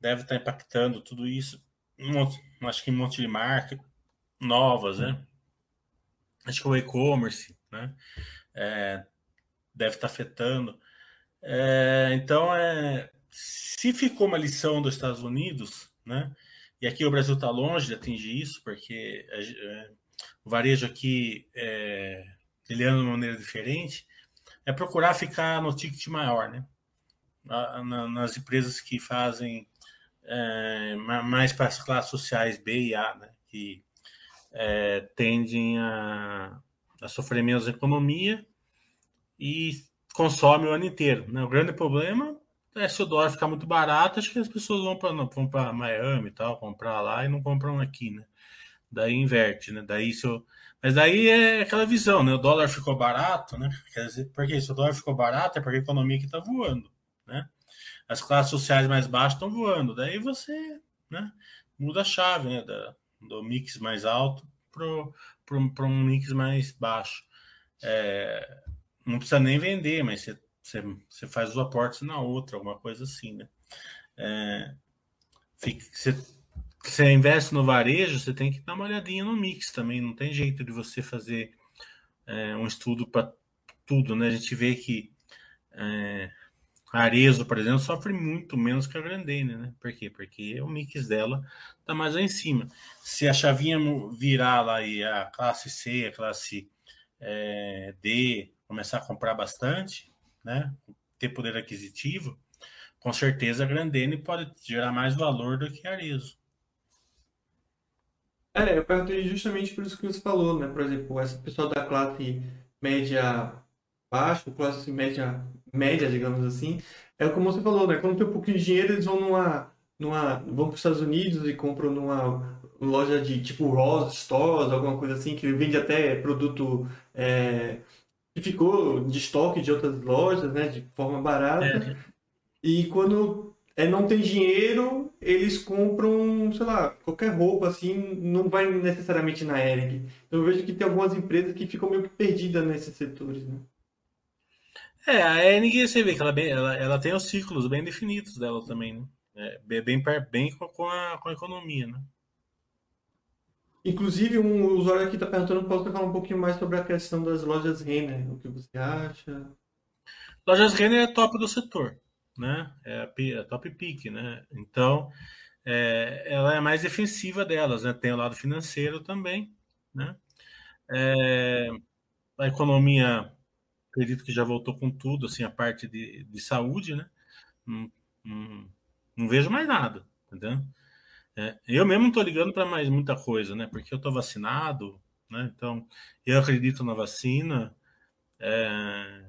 deve estar tá impactando tudo isso um monte, acho que um monte de marcas novas, né? Acho que o e-commerce, né? É, deve estar tá afetando. É, então, é, se ficou uma lição dos Estados Unidos, né? E aqui o Brasil está longe de atingir isso, porque é, o varejo aqui é, ele anda de uma maneira diferente, é procurar ficar no ticket maior, né? Na, na, nas empresas que fazem é, mais para as classes sociais B e A, né? que é, tendem a, a sofrer menos economia e consome o ano inteiro. Né? O grande problema é se o dólar ficar muito barato, acho que as pessoas vão para vão para Miami e tal, comprar lá e não compram aqui, né? Daí inverte, né? Daí se eu... Mas daí é aquela visão, né? O dólar ficou barato, né? Quer dizer, porque se o dólar ficou barato é porque a economia que está voando, né? As classes sociais mais baixas estão voando. Daí você, né? Muda a chave, né? Da, do mix mais alto para um mix mais baixo. É, não precisa nem vender, mas você você, você faz os aportes na outra, alguma coisa assim, né? É, fica, você, você investe no varejo, você tem que dar uma olhadinha no mix também. Não tem jeito de você fazer é, um estudo para tudo, né? A gente vê que é, a Arezo, por exemplo, sofre muito menos que a Grandene, né? Por quê? Porque o mix dela está mais lá em cima. Se a chavinha virar lá e a classe C, a classe é, D começar a comprar bastante, né, ter poder aquisitivo, com certeza a Grandene pode gerar mais valor do que a Arezzo. É, eu perguntei justamente por isso que você falou, né? Por exemplo, essa pessoa da classe média baixa, classe média média, digamos assim, é como você falou, né? Quando tem um pouquinho de dinheiro, eles vão numa, numa vão para os Estados Unidos e compram numa loja de tipo Ross Stores, alguma coisa assim, que vende até produto é, que ficou de estoque de outras lojas, né, de forma barata. É. E quando é, não tem dinheiro, eles compram, sei lá, qualquer roupa, assim, não vai necessariamente na Ering. Eu vejo que tem algumas empresas que ficam meio que perdidas nesses setores, né? É, a Ering, você vê que ela, bem, ela, ela tem os ciclos bem definidos dela também, né? É, bem, bem com, a, com a economia, né? Inclusive, um usuário aqui está perguntando, posso falar um pouquinho mais sobre a questão das lojas Renner, o que você acha? Lojas Renner é top do setor, né? É a, é top pick, né? Então, é, ela é a mais defensiva delas, né? Tem o lado financeiro também, né? É, a economia, acredito que já voltou com tudo, assim, a parte de, de saúde, né? Não, não, não vejo mais nada, entendeu? É, eu mesmo não estou ligando para mais muita coisa, né? Porque eu estou vacinado, né? Então, eu acredito na vacina. É,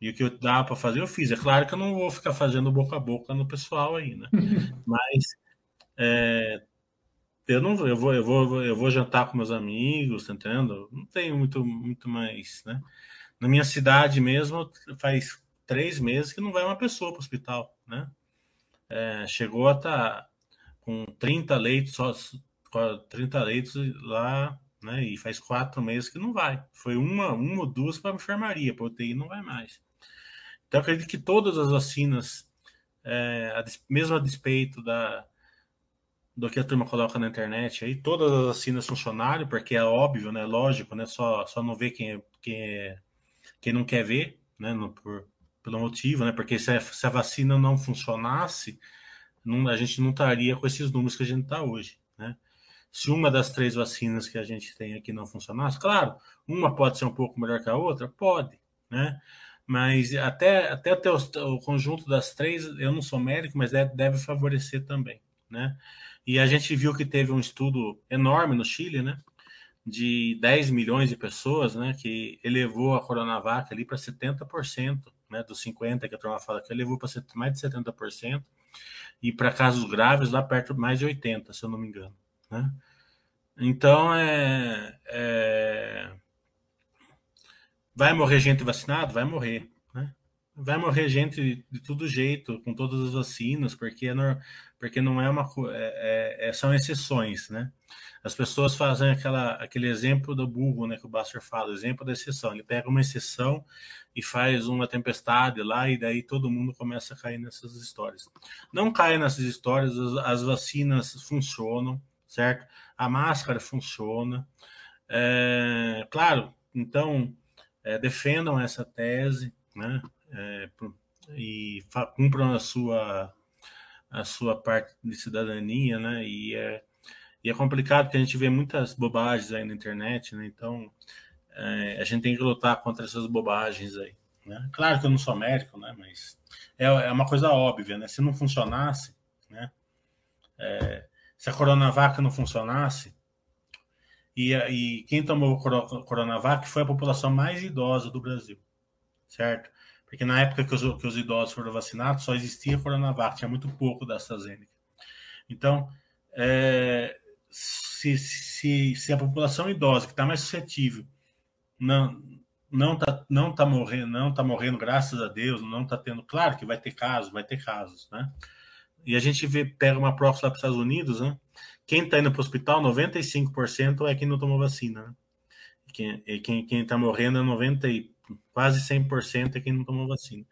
e o que dá para fazer, eu fiz. É claro que eu não vou ficar fazendo boca a boca no pessoal aí, né? Mas é, eu não eu vou, eu vou, eu vou jantar com meus amigos, tá entendendo? Não tenho muito, muito mais, né? Na minha cidade mesmo, faz três meses que não vai uma pessoa para o hospital, né? É, chegou a estar tá com 30 leitos, só 30 leitos lá, né? E faz quatro meses que não vai. Foi uma, uma ou duas para a enfermaria, para UTI não vai mais. Então, acredito que todas as vacinas, é, a, mesmo a despeito da, do que a turma coloca na internet aí, todas as vacinas funcionaram, porque é óbvio, né? Lógico, né? Só, só não vê quem, quem, é, quem não quer ver, né? No, por, pelo motivo, né? Porque se a, se a vacina não funcionasse, não, a gente não estaria com esses números que a gente está hoje, né? Se uma das três vacinas que a gente tem aqui não funcionasse, claro, uma pode ser um pouco melhor que a outra, pode, né? Mas até, até ter o, o conjunto das três, eu não sou médico, mas deve, deve favorecer também, né? E a gente viu que teve um estudo enorme no Chile, né? De 10 milhões de pessoas, né? Que elevou a Coronavac ali para 70%, né? Dos 50% que a turma fala que elevou para mais de 70% e para casos graves lá perto mais de 80, se eu não me engano. Né? Então, é, é, vai morrer gente vacinada? Vai morrer. Vai morrer gente de, todo jeito, com todas as vacinas, porque, porque não é uma. É, é, é, são exceções. Né? As pessoas fazem aquela, aquele exemplo do burro né, que o Buster fala, exemplo da exceção. Ele pega uma exceção e faz uma tempestade lá, e daí todo mundo começa a cair nessas histórias. Não caia nessas histórias, as, as vacinas funcionam, certo? A máscara funciona. É, claro, então é, defendam essa tese, né? É, e cumpram a sua a sua parte de cidadania, né? E é, e é complicado porque a gente vê muitas bobagens aí na internet, né? Então é, a gente tem que lutar contra essas bobagens aí. Né? Claro que eu não sou médico, né? Mas é, é uma coisa óbvia, né? Se não funcionasse, né? É, se a Coronavac não funcionasse, E, e quem tomou Coronavac foi a população mais idosa do Brasil, certo? Porque na época que os, que os idosos foram vacinados, só existia Coronavac, tinha muito pouco da AstraZeneca. Então, é, se, se, se a população idosa, que está mais suscetível, não não tá, não tá morrendo, não tá morrendo, graças a Deus, não tá tendo. Claro que vai ter casos, vai ter casos, né? E a gente vê, pega uma prova lá para os Estados Unidos, né? Quem está indo para o hospital, 95% é quem não tomou vacina, né? Quem, quem, quem tá morrendo é 90 e quase 100% é quem não tomou vacina.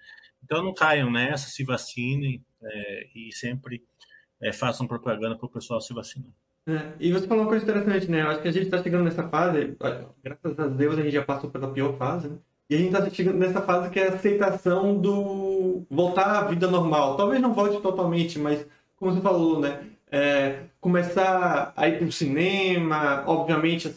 Então não caiam nessa, se vacinem é, e sempre é, façam propaganda para o pessoal se vacinar. É, e você falou uma coisa interessante, né? Eu acho que a gente está chegando nessa fase, graças a Deus a gente já passou pela pior fase, né? E a gente está chegando nessa fase que é a aceitação do voltar à vida normal. Talvez não volte totalmente, mas como você falou, né? É, começar a ir para o cinema, obviamente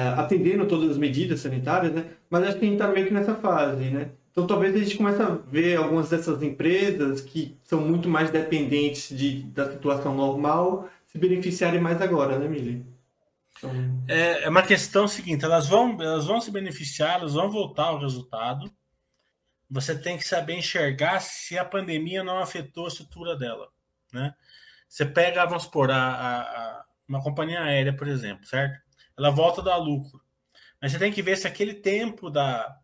atendendo todas as medidas sanitárias, né? Mas acho que a gente está meio que nessa fase, né? Então talvez a gente comece a ver algumas dessas empresas que são muito mais dependentes de, da situação normal se beneficiarem mais agora, né, Mili? Então... É, é uma questão seguinte, elas vão, elas vão se beneficiar, elas vão voltar ao resultado. Você tem que saber enxergar se a pandemia não afetou a estrutura dela, né? Você pega, vamos supor, a, a, a uma companhia aérea, por exemplo, certo? Ela volta a dar lucro. Mas você tem que ver se aquele tempo da,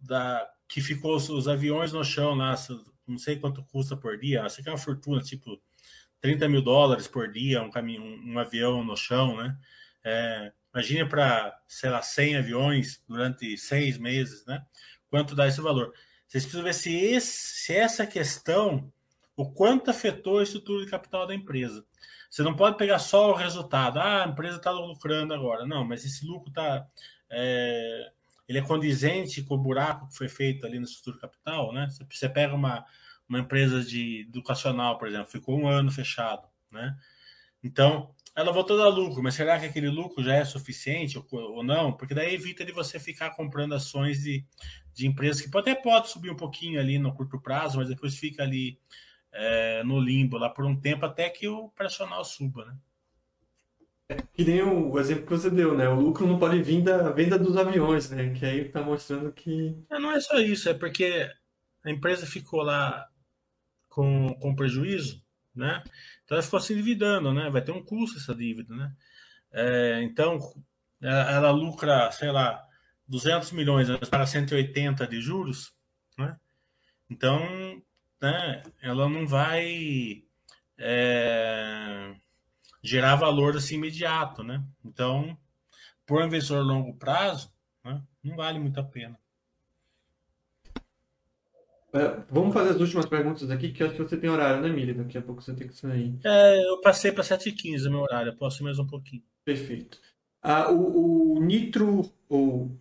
da que ficou os, aviões no chão lá, não sei quanto custa por dia, acho que é uma fortuna, tipo 30 mil dólares por dia, um, caminho, um, avião no chão, né? É, imagine para, sei lá, 100 aviões durante seis meses, né? Quanto dá esse valor? Vocês precisam ver se, esse, se essa questão, o quanto afetou a estrutura de capital da empresa. Você não pode pegar só o resultado. Ah, a empresa está lucrando agora. Não, mas esse lucro está é, ele é condizente com o buraco que foi feito ali no estrutura capital, né? Você pega uma, uma empresa de educacional, por exemplo, ficou um ano fechado, né? Então, ela voltou a dar lucro, mas será que aquele lucro já é suficiente ou, ou não? Porque daí evita de você ficar comprando ações de, de empresas que até pode subir um pouquinho ali no curto prazo, mas depois fica ali é, no limbo lá por um tempo até que o operacional suba, né? Que nem o exemplo que você deu, né? O lucro não pode vir da venda dos aviões, né? Que aí tá mostrando que. É, não é só isso, é porque a empresa ficou lá com, com prejuízo, né? Então ela ficou se endividando, né? Vai ter um custo essa dívida, né? É, então ela, ela, lucra, sei lá, 200 milhões para 180 de juros, né? Então, né, ela não vai. É, gerar valor assim imediato, né? Então, por um investidor a longo prazo, né, não vale muito a pena. É, vamos fazer as últimas perguntas aqui, que eu acho que você tem horário, né, Mili? Daqui a pouco você tem que sair. É, eu passei para 7h15 meu horário, eu posso ir mais um pouquinho. Perfeito. Ah, o, o Nitro, ou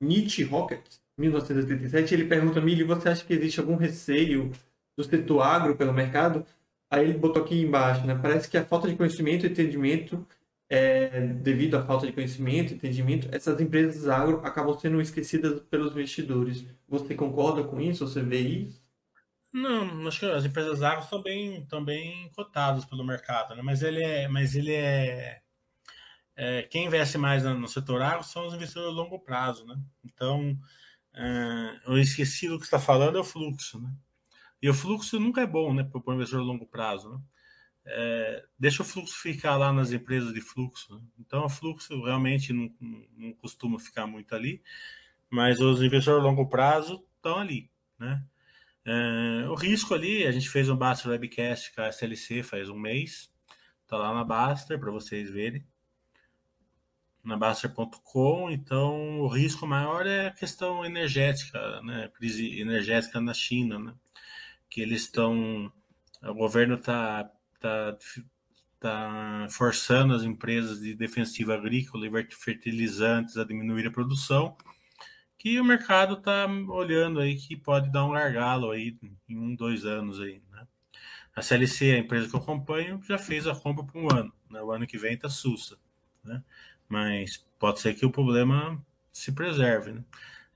Nietzsche Rocket, 1987, ele pergunta, Mili, você acha que existe algum receio do setor agro pelo mercado? Aí ele botou aqui embaixo, né? Parece que a falta de conhecimento e entendimento, é, devido à falta de conhecimento e entendimento, essas empresas agro acabam sendo esquecidas pelos investidores. Você concorda com isso? Você vê isso? Não, acho que as empresas agro estão bem, estão bem cotadas pelo mercado, né? Mas ele é, mas ele é, é quem investe mais no setor agro são os investidores a longo prazo, né? Então, é, o esquecido que está falando é o fluxo, né? E o fluxo nunca é bom, né, para o investidor a longo prazo. Né? É, deixa o fluxo ficar lá nas empresas de fluxo. Né? Então, o fluxo realmente não, não, costuma ficar muito ali, mas os investidores a longo prazo estão ali. Né? É, o risco ali, a gente fez um Baster Webcast com a SLC faz um mês, está lá na Baster para vocês verem, na Baster.com. Então, o risco maior é a questão energética, né? crise energética na China. Né? que eles estão. O governo está tá, tá forçando as empresas de defensiva agrícola e fertilizantes a diminuir a produção, que o mercado está olhando aí que pode dar um gargalo aí em um, dois anos aí, né? A CLC, a empresa que eu acompanho, já fez a compra por um ano. Né? O ano que vem está sussa, né? Mas pode ser que o problema se preserve, né?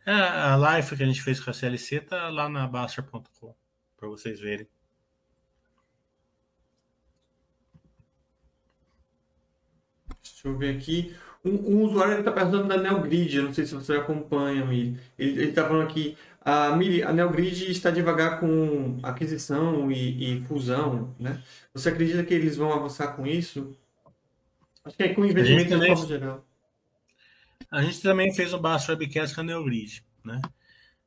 É, a live que a gente fez com a CLC está lá na Baster.com para vocês verem.。Deixa eu ver aqui. Um, um usuário está perguntando da NeoGrid, não sei se você acompanha, Mili. Ele está falando aqui, a, Mili, a NeoGrid está devagar com aquisição e, e, fusão, né? Você acredita que eles vão avançar com isso? Acho que é com investimento de forma geral. A gente também fez um Baixo Webcast com a NeoGrid, né?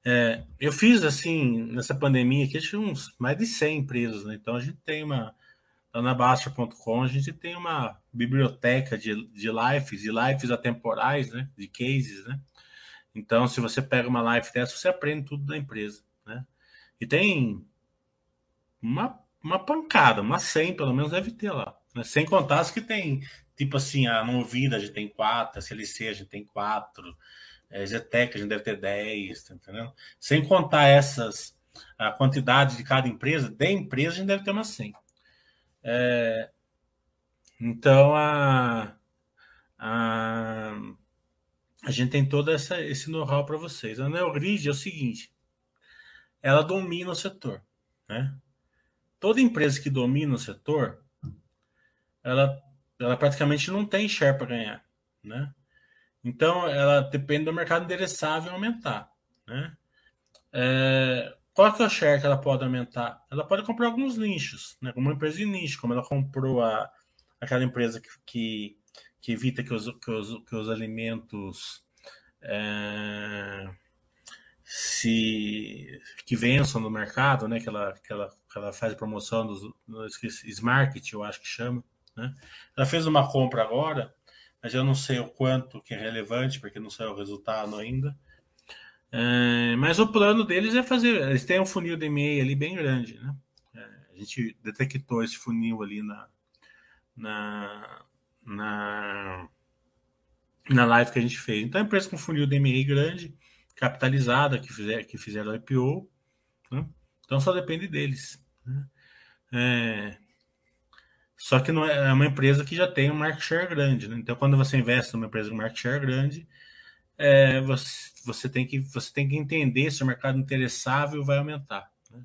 É, eu fiz, assim, nessa pandemia aqui, tinha uns mais de 100 empresas, né? Então a gente tem uma na Baixa.com, a gente tem uma biblioteca de, de lives, de lives atemporais, né? De cases, né? Então, se você pega uma live dessa, você aprende tudo da empresa, né? E tem uma, uma pancada, uma 100 pelo menos deve ter lá. Né? Sem contar as que tem, tipo assim, a Movida a gente tem quatro, a CLC a gente tem quatro, a Zetec a gente deve ter 10, tá entendendo? Sem contar essas, a quantidade de cada empresa, de empresa a gente deve ter umas 100. É, então a, a, a gente tem todo essa, esse know-how para vocês. A Neogrid é o seguinte: ela domina o setor. Né? Toda empresa que domina o setor, ela, ela praticamente não tem share para ganhar. Né? Então, ela depende do mercado endereçável aumentar. Né? É, qual que é o share que ela pode aumentar? Ela pode comprar alguns nichos, né? Como uma empresa de nicho, como ela comprou a, aquela empresa que, que, que evita que os, que os, que os alimentos é, se que vençam no mercado, né? Que ela, que ela, que ela faz promoção dos, dos Smart, eu acho que chama. Né? Ela fez uma compra agora, mas eu não sei o quanto que é relevante, porque não saiu o resultado ainda. É, mas o plano deles é fazer. Eles têm um funil de e-mail ali bem grande, né? É, a gente detectou esse funil ali na, na, na, na live que a gente fez. Então, a empresa com funil de e-mail grande, capitalizada, que, fizer, que fizeram IPO, né? então só depende deles. Né? É, só que não é, é uma empresa que já tem um market share grande. Né? Então, quando você investe numa empresa com market share grande, é, você, você, tem que, você tem que entender se o mercado interessável vai aumentar. Né?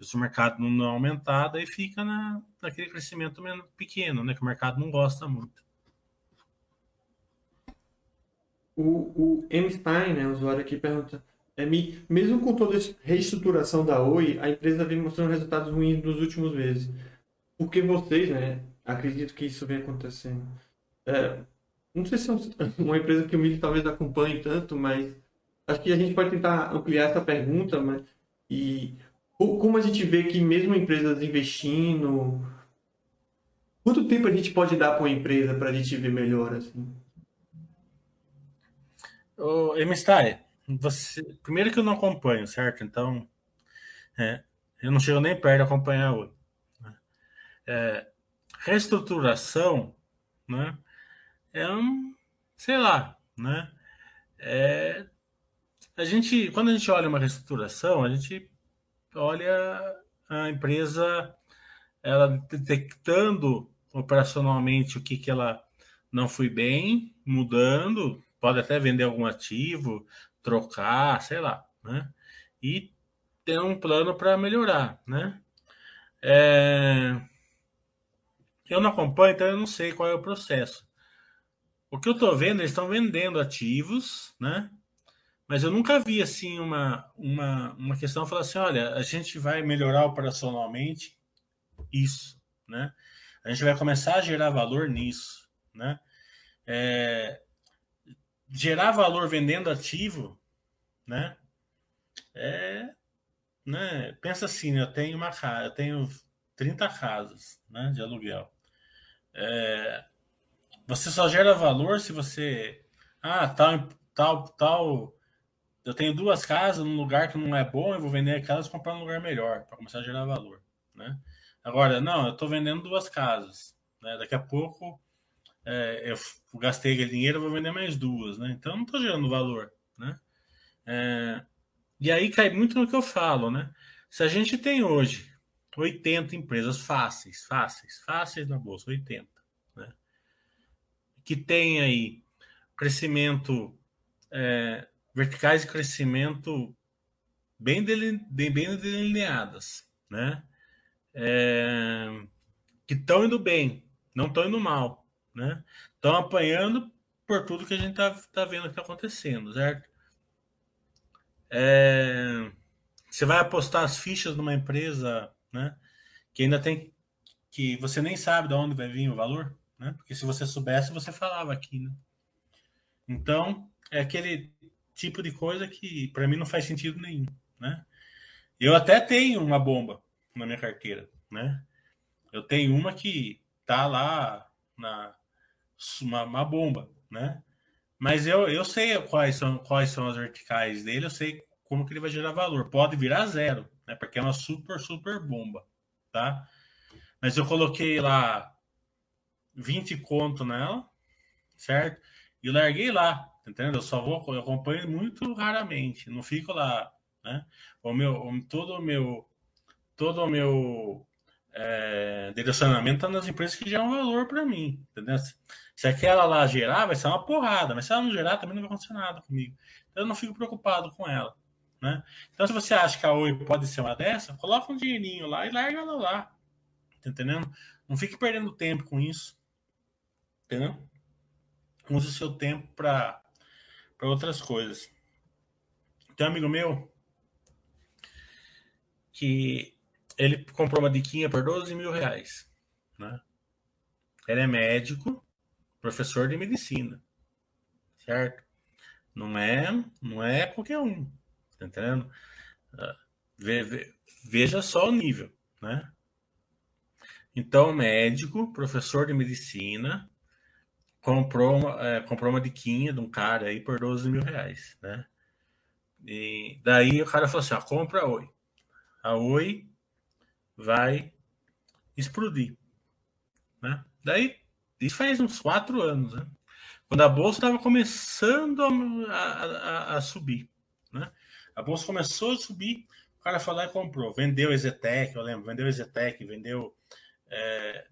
Se o mercado não aumentar, daí fica na, naquele crescimento pequeno, né? que o mercado não gosta muito. O, o Einstein, né, o usuário aqui, pergunta: é, mesmo com toda a reestruturação da Oi, a empresa vem mostrando resultados ruins nos últimos meses. Por que vocês, né, acredito que isso vem acontecendo? É, não sei se é uma empresa que o Mili talvez acompanhe tanto, mas acho que a gente pode tentar ampliar essa pergunta, mas e como a gente vê que mesmo empresas investindo, quanto tempo a gente pode dar para uma empresa para a gente ver melhor assim? Ô, Emistai, você primeiro que eu não acompanho, certo? Então, é, eu não chego nem perto de acompanhar hoje. É, reestruturação, né? é um, sei lá, né? É, a gente, quando a gente olha uma reestruturação, a gente olha a empresa ela detectando operacionalmente o que, que ela não foi bem, mudando, pode até vender algum ativo, trocar, sei lá, né? E ter um plano para melhorar, né? É... Eu não acompanho, então eu não sei qual é o processo. O que eu estou vendo, eles estão vendendo ativos, né? Mas eu nunca vi assim uma, uma, uma questão falar assim, olha, a gente vai melhorar operacionalmente isso, né? A gente vai começar a gerar valor nisso, né? É, gerar valor vendendo ativo, né? É, né? Pensa assim, eu tenho uma casa, eu tenho 30 casas, né, de aluguel. É, você só gera valor se você. Ah, tal, tal, tal. Eu tenho duas casas num lugar que não é bom, eu vou vender aquelas e comprar um lugar melhor, para começar a gerar valor. Né? Agora, não, eu estou vendendo duas casas. Né? Daqui a pouco é, eu gastei aquele dinheiro, eu vou vender mais duas. Né? Então, não estou gerando valor. Né? É, e aí cai muito no que eu falo. Né? Se a gente tem hoje 80 empresas fáceis, fáceis, fáceis na bolsa, 80 que tem aí crescimento, é, verticais de crescimento bem, bem delineadas, né? É, que estão indo bem, não estão indo mal, né? Estão apanhando por tudo que a gente tá, tá vendo que está acontecendo, certo? É, você vai apostar as fichas numa empresa, né? Que ainda tem que você nem sabe de onde vai vir o valor, né? Porque se você soubesse, você falava aqui, né? Então, é aquele tipo de coisa que para mim não faz sentido nenhum, né? Eu até tenho uma bomba na minha carteira, né? Eu tenho uma que tá lá na uma, uma bomba, né? Mas eu, eu sei quais são, quais são as verticais dele, eu sei como que ele vai gerar valor. Pode virar zero, né? Porque é uma super, super bomba, tá? Mas eu coloquei lá 20 conto nela, certo? E larguei lá, entendeu? Eu só vou, eu acompanho muito raramente, não fico lá, né? O meu, todo o meu, todo o meu é, direcionamento tá nas empresas que geram valor para mim, entendeu? Se aquela lá gerar, vai ser uma porrada, mas se ela não gerar, também não vai acontecer nada comigo. Então eu não fico preocupado com ela, né? Então se você acha que a Oi pode ser uma dessa, coloca um dinheirinho lá e larga ela lá, tá entendendo? Não fique perdendo tempo com isso, entendeu? Use o seu tempo para outras coisas. Tem um amigo meu que ele comprou uma diquinha por 12 mil reais. Né? Ele é médico, professor de medicina. Certo? Não é, não é qualquer um. Tá entendendo? Ah, veja só o nível, né? Então, médico, professor de medicina, comprou uma, é, comprou uma diquinha de um cara aí por 12 mil reais, né? E daí o cara falou assim: ó, compra a Oi. A Oi vai explodir. Né? Daí, isso faz uns quatro anos, né? quando a bolsa estava começando a, a, a, subir. A bolsa começou a subir, o cara falou e comprou. Vendeu Ezetec, eu lembro, vendeu Ezetec, vendeu é,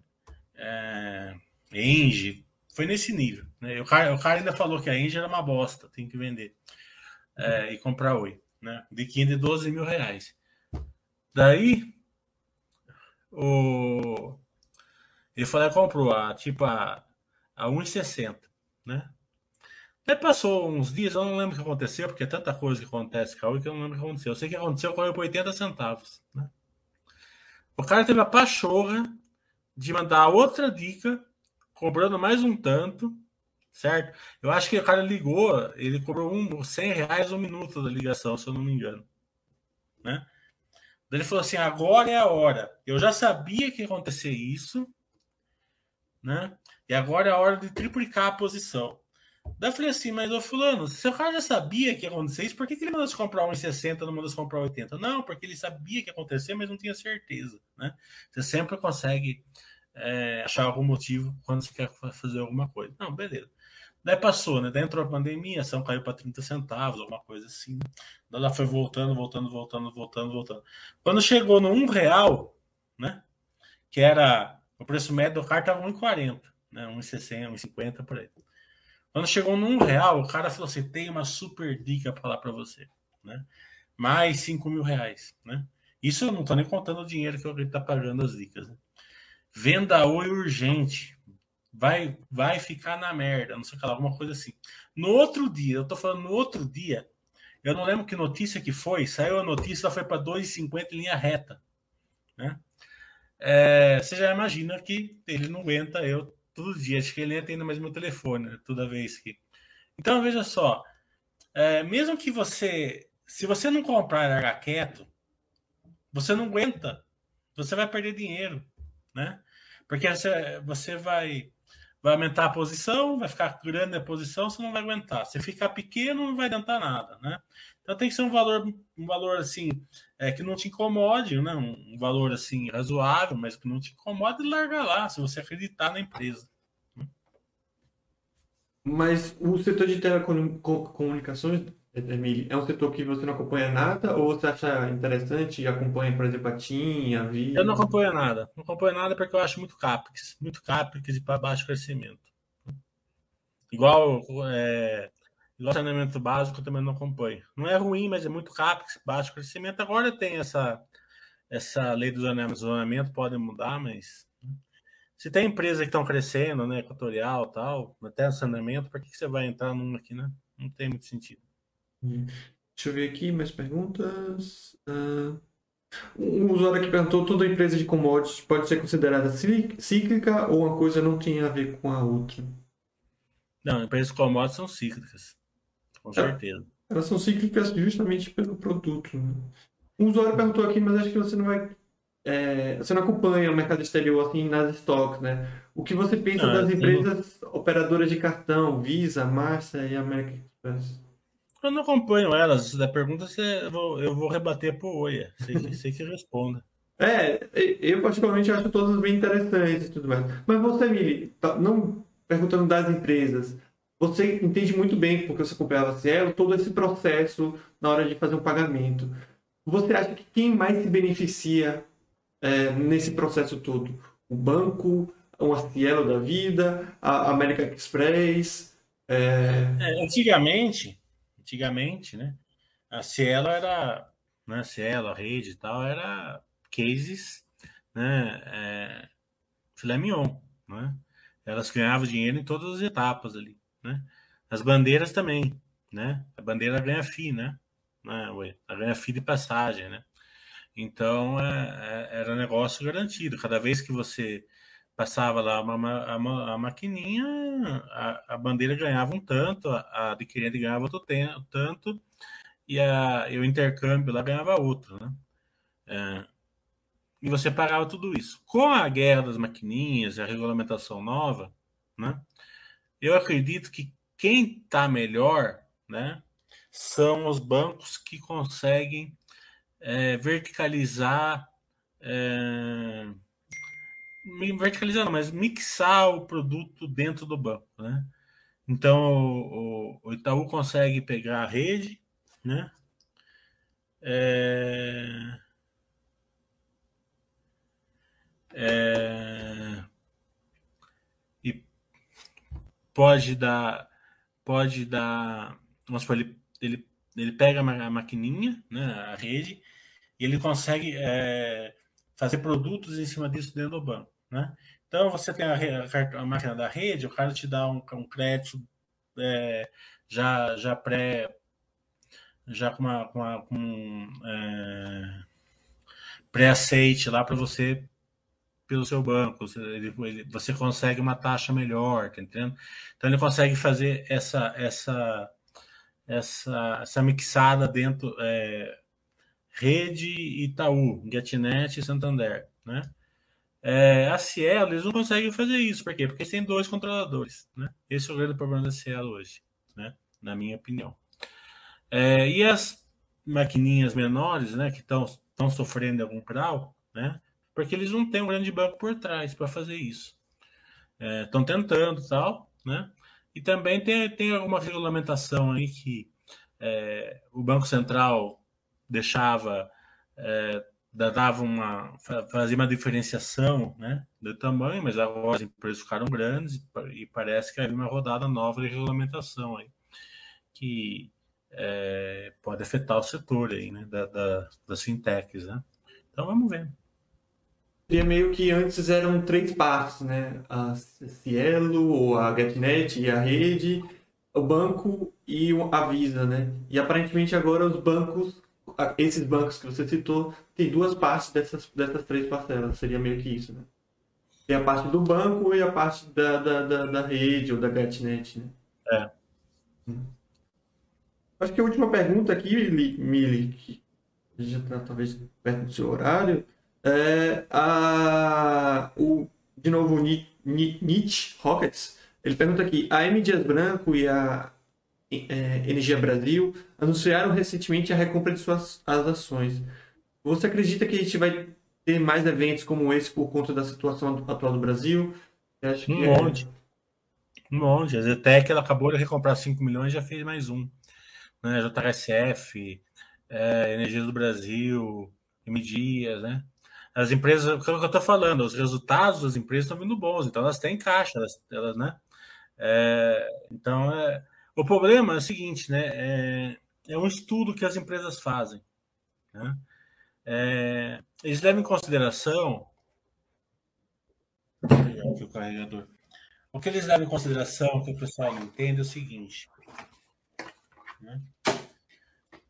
é, Engie, foi nesse nível. Né? O, cara, o cara ainda falou que a Engie era uma bosta, tem que vender é, e comprar Oi. Né? De 15 de 12 mil reais. Daí, o... ele falou que comprou a tipo a, a 1,60, né? Aí passou uns dias, eu não lembro o que aconteceu, porque é tanta coisa que acontece Oi que eu não lembro o que aconteceu. Eu sei que aconteceu, caiu por 80 centavos, né? O cara teve a pachorra de mandar outra dica, cobrando mais um tanto, certo? Eu acho que o cara ligou, ele cobrou um, 100 reais um minuto da ligação, se eu não me engano, né? Ele falou assim: agora é a hora. Eu já sabia que ia acontecer isso, né? E agora é a hora de triplicar a posição. Daí eu falei assim, mas ô fulano, se o cara já sabia que ia acontecer isso, por que, que ele mandou se comprar 1,60 não mandou se comprar 80? Não, porque ele sabia que ia acontecer, mas não tinha certeza, né? Você sempre consegue é, achar algum motivo quando você quer fazer alguma coisa. Não, beleza. Daí passou, né? Daí entrou a pandemia, a ação caiu para 30 centavos, alguma coisa assim. Daí ela foi voltando, voltando, voltando, voltando, voltando. Quando chegou no um real, né? Que era o preço médio do carro estava 1,40, né? 1,60, 1,50 por aí. Quando chegou no um real, o cara falou assim: tem uma super dica para falar para você, né? Mais 5 mil reais, né? Isso eu não estou nem contando o dinheiro que ele está pagando as dicas. Né? Venda oi urgente vai, vai ficar na merda, não sei o que lá, alguma coisa assim. No outro dia, eu tô falando no outro dia, eu não lembro que notícia que foi, saiu a notícia, foi para 2,50 em linha reta, né? É, você já imagina que ele não aguenta eu todo dia, acho que ele entra ainda mais meu telefone, né, toda vez que. Então, veja só, é, mesmo que você, se você não comprar largar quieto, você não aguenta, você vai perder dinheiro, né? Porque você, você vai vai aumentar a posição, vai ficar grande a posição, você não vai aguentar. Se ficar pequeno, não vai adiantar nada, né? Então tem que ser um valor, um valor assim, é, que não te incomode, né? Um valor assim razoável, mas que não te incomode largar lá, se você acreditar na empresa. Mas o setor de telecomunicações Emílio, é um setor que você não acompanha nada ou você acha interessante e acompanha, por exemplo, a TIM, a Vi? Eu não acompanho nada. Não acompanho nada porque eu acho muito CAPEX. Muito CAPEX e para baixo crescimento. Igual, é, igual saneamento básico eu também não acompanho. Não é ruim, mas é muito CAPEX, baixo crescimento. Agora tem essa, essa lei do zonamento, pode mudar, mas se tem empresas que estão crescendo, né, equatorial tal, até saneamento, por que, que você vai entrar num aqui, né? Não tem muito sentido. Deixa eu ver aqui mais perguntas. Uh, um usuário que perguntou: toda empresa de commodities pode ser considerada cíclica ou uma coisa não tem a ver com a outra? Não, empresas de commodities são cíclicas, com é, certeza. Elas são cíclicas justamente pelo produto. Né? Um usuário perguntou aqui, mas acho que você não vai é, você não acompanha o mercado exterior assim nas estoques, né? O que você pensa ah, das empresas não... operadoras de cartão, Visa, Master e American Express? Eu não acompanho elas. Da pergunta eu vou, eu vou rebater por Oia. Sei, sei que responda. É, eu particularmente acho todas bem interessantes e tudo mais. Mas você, Mili, tá, não perguntando das empresas, você entende muito bem, porque você acompanhava a Cielo, todo esse processo na hora de fazer um pagamento. Você acha que quem mais se beneficia é, nesse processo todo? O banco, uma Cielo da vida, a American Express? É... É, antigamente, antigamente, né? A Cielo era, né? Cielo, a rede e tal, era cases, né? É, filé mignon, né? Elas ganhavam dinheiro em todas as etapas ali, né? As bandeiras também, né? A bandeira ganha FII, né? né? Ela ganha FII de passagem, né? Então é, é, era negócio garantido. Cada vez que você passava lá uma, a, maquininha, a, a, bandeira ganhava um tanto, a, a adquirente ganhava outro tanto, e, a, e o intercâmbio lá ganhava outro, né? É, e você pagava tudo isso. Com a guerra das maquininhas, a regulamentação nova, né? Eu acredito que quem está melhor, né? São os bancos que conseguem é, verticalizar, é, verticalizar não, mas mixar o produto dentro do banco, né? Então o, o Itaú consegue pegar a rede, né? É, é, e pode dar, pode dar, vamos supor, ele, ele, ele pega a maquininha, né, a rede, e ele consegue é, fazer produtos em cima disso dentro do banco. Né? Então, você tem a, a, a máquina da rede, o cara te dá um, um crédito é, já, já pré. já com, uma, com, uma, com é, pré-aceite lá para você pelo seu banco, você, ele, você consegue uma taxa melhor, tá entendendo? Então ele consegue fazer essa essa essa, essa mixada dentro é, Rede Itaú, Getnet e Santander, né? É, a Cielo, eles não conseguem fazer isso. Por quê? Porque eles têm dois controladores, né? Esse é o grande problema da Cielo hoje, né? Na minha opinião. É, e as maquininhas menores, né? Que estão sofrendo algum grau, né? Porque eles não têm um grande banco por trás para fazer isso. Estão é, tentando tal, né? E também tem, tem alguma regulamentação aí que é, o Banco Central deixava, é, dava uma, fazia uma diferenciação né, do tamanho, mas agora as empresas ficaram grandes e parece que havia uma rodada nova de regulamentação aí, que é, pode afetar o setor aí, né, da, da, das fintechs. Né? Então vamos ver. Seria meio que antes eram três partes, né? A Cielo, ou a GetNet e a rede, o banco e a Visa, né? E aparentemente agora os bancos esses bancos que você citou tem duas partes dessas, dessas três parcelas, seria meio que isso, né? Tem a parte do banco e a parte da, da, da, da rede ou da GetNet, né? É. Hum. Acho que a última pergunta aqui, Mili, que já está talvez perto do seu horário, é a, o, de novo, o Nietzsche Rockets, ele pergunta aqui, a M. Dias Branco e a é, Energia Brasil anunciaram recentemente a recompra de suas as ações. Você acredita que a gente vai ter mais eventos como esse por conta da situação atual do Brasil? Um é... monte. Um monte. A Zetec ela acabou de recomprar 5 milhões e já fez mais um. Né? JSF, é, Energia do Brasil, M Dias, né? As empresas, o que eu estou falando, os resultados das empresas estão vindo bons, então elas têm caixa, elas, elas né? É, então, é, o problema é o seguinte, né? É, é um estudo que as empresas fazem. Né? É, eles levam em consideração aqui o carregador. O que eles levam em consideração, que o pessoal entende, é o seguinte. Né?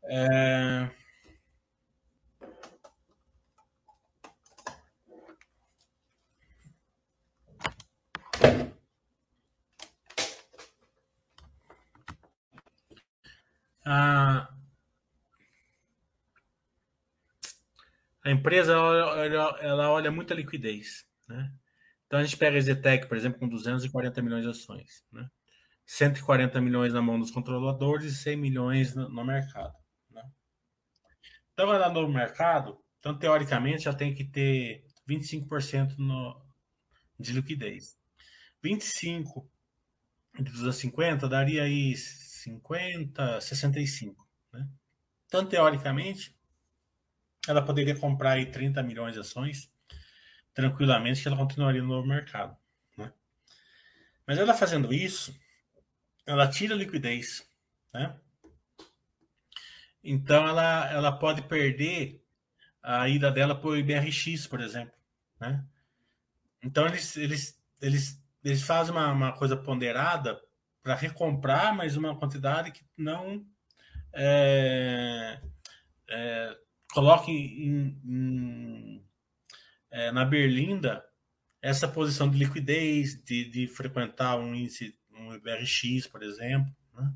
É... A, a empresa ela, ela olha muita liquidez. Né? Então a gente pega a Zetec, por exemplo, com 240 milhões de ações. Né? 140 milhões na mão dos controladores e 100 milhões no, no mercado. Né? Então, ela no mercado, então, teoricamente, já tem que ter 25% no, de liquidez. 25 de 250 daria aí 50, 65. Né? Então, teoricamente, ela poderia comprar aí 30 milhões de ações tranquilamente, que ela continuaria no mercado. Né? Mas ela fazendo isso, ela tira liquidez. Né? Então, ela, ela pode perder a ida dela para o IBRX, por exemplo. Né? Então, eles, eles, eles, eles fazem uma, uma coisa ponderada para recomprar, mas uma quantidade que não é, é, coloque em, em, é, na berlinda essa posição de liquidez, de, de frequentar um índice, um IBRX, por exemplo. Né?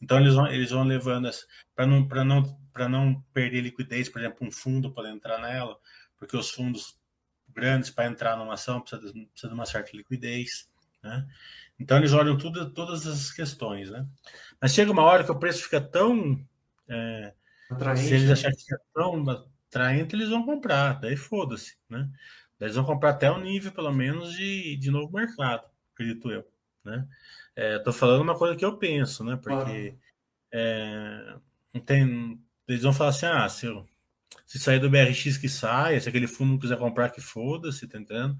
Então eles vão, eles vão levando para não, não, não perder liquidez, por exemplo, um fundo para entrar nela, porque os fundos grandes para entrar numa ação precisa de, precisa de uma certa liquidez. Né? Então eles olham tudo, todas essas questões, né? Mas chega uma hora que o preço fica tão. É, se eles né? acharem que fica tão atraente, eles vão comprar, daí foda-se, né? Daí eles vão comprar até o nível, pelo menos, de, de novo mercado, acredito eu. Né? É, tô falando uma coisa que eu penso, né? Porque é, tem, eles vão falar assim: ah, se, eu, se sair do BRX que sai, se aquele fundo não quiser comprar, que foda-se, tá entendendo?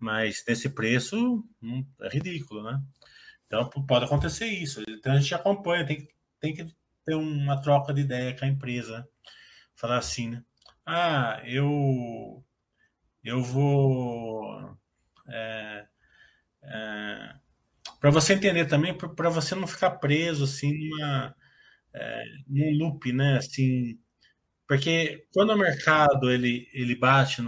Mas nesse preço hum, é ridículo, né? Então pode acontecer isso. Então a gente acompanha, tem, tem que ter uma troca de ideia com a empresa. Falar assim, né? Ah, eu eu vou é, é, para você entender também, para você não ficar preso assim numa, é, num loop, né? Assim, porque quando o mercado ele, ele bate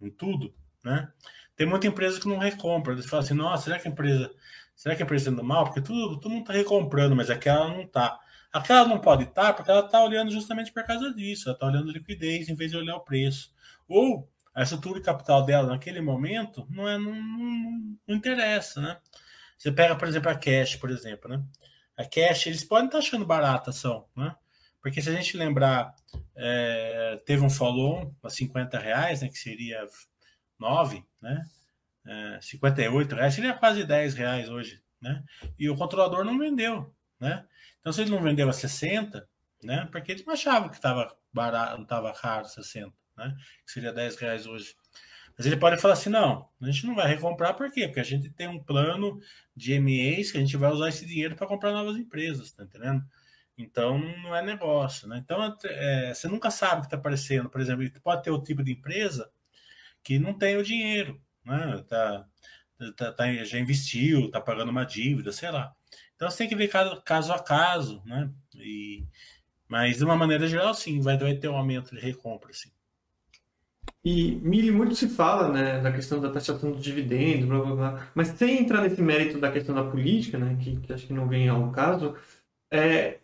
em tudo, né? Tem muita empresa que não recompra. Eles falam assim, nossa, será que a empresa. Será que a empresa está indo mal? Porque tudo, todo mundo está recomprando, mas aquela não está. Aquela não pode estar tá porque ela está olhando justamente por causa disso. Ela está olhando liquidez em vez de olhar o preço. Ou a estrutura de capital dela naquele momento não, é, não, não, não interessa, né? Você pega, por exemplo, a Cash, por exemplo, né? A Cash, eles podem estar tá achando barata a ação, né? Porque se a gente lembrar, é, teve um follow a 50 reais, né? Que seria 9, né? É, 58 reais, seria quase 10 reais hoje, né? E o controlador não vendeu, né? Então, se ele não vendeu a 60, né? Porque ele não achava que estava barato, estava caro 60, né? Que seria 10 reais hoje. Mas ele pode falar assim: não, a gente não vai recomprar, por quê? Porque a gente tem um plano de MEs que a gente vai usar esse dinheiro para comprar novas empresas, tá entendendo? Então não é negócio, né? Então é, você nunca sabe o que está aparecendo. Por exemplo, pode ter o tipo de empresa que não tem o dinheiro, né? Tá, tá, tá já investiu, está pagando uma dívida, sei lá. Então você tem que ver caso, caso a caso, né? E, mas de uma maneira geral, sim, vai, vai ter um aumento de recompra, sim. E, Mili, muito se fala né, da questão da taxação do dividendo, blá, blá, blá, mas sem entrar nesse mérito da questão da política, né, que, que acho que não vem ao caso, é,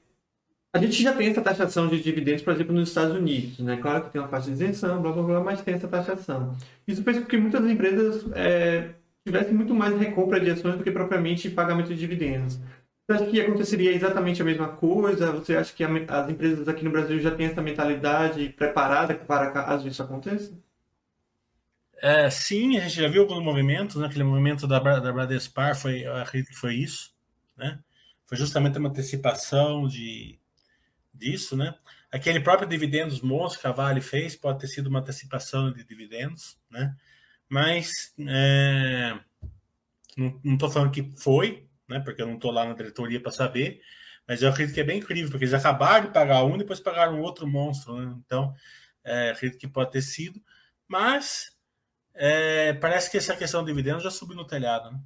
a gente já tem essa taxação de dividendos, por exemplo, nos Estados Unidos, né? Claro que tem uma faixa de isenção, blá blá blá, mas tem essa taxação. Isso fez com que muitas empresas é, tivessem muito mais recompra de ações do que propriamente pagamento de dividendos. Você acha que aconteceria exatamente a mesma coisa? Você acha que as empresas aqui no Brasil já têm essa mentalidade preparada para caso isso aconteça? É, sim, a gente já viu alguns movimentos, né? aquele movimento da, da Bradespar foi, acredito que foi isso, né? Foi justamente uma antecipação de, disso, né? Aquele próprio dividendos monstro que a Vale fez pode ter sido uma antecipação de dividendos, né? Mas é, não estou falando que foi, né? Porque eu não estou lá na diretoria para saber, mas eu acredito que é bem incrível, porque eles acabaram de pagar um e depois pagaram outro monstro, né? Então, é, acredito que pode ter sido, mas É, parece que essa questão do dividendo já subiu no telhado, né?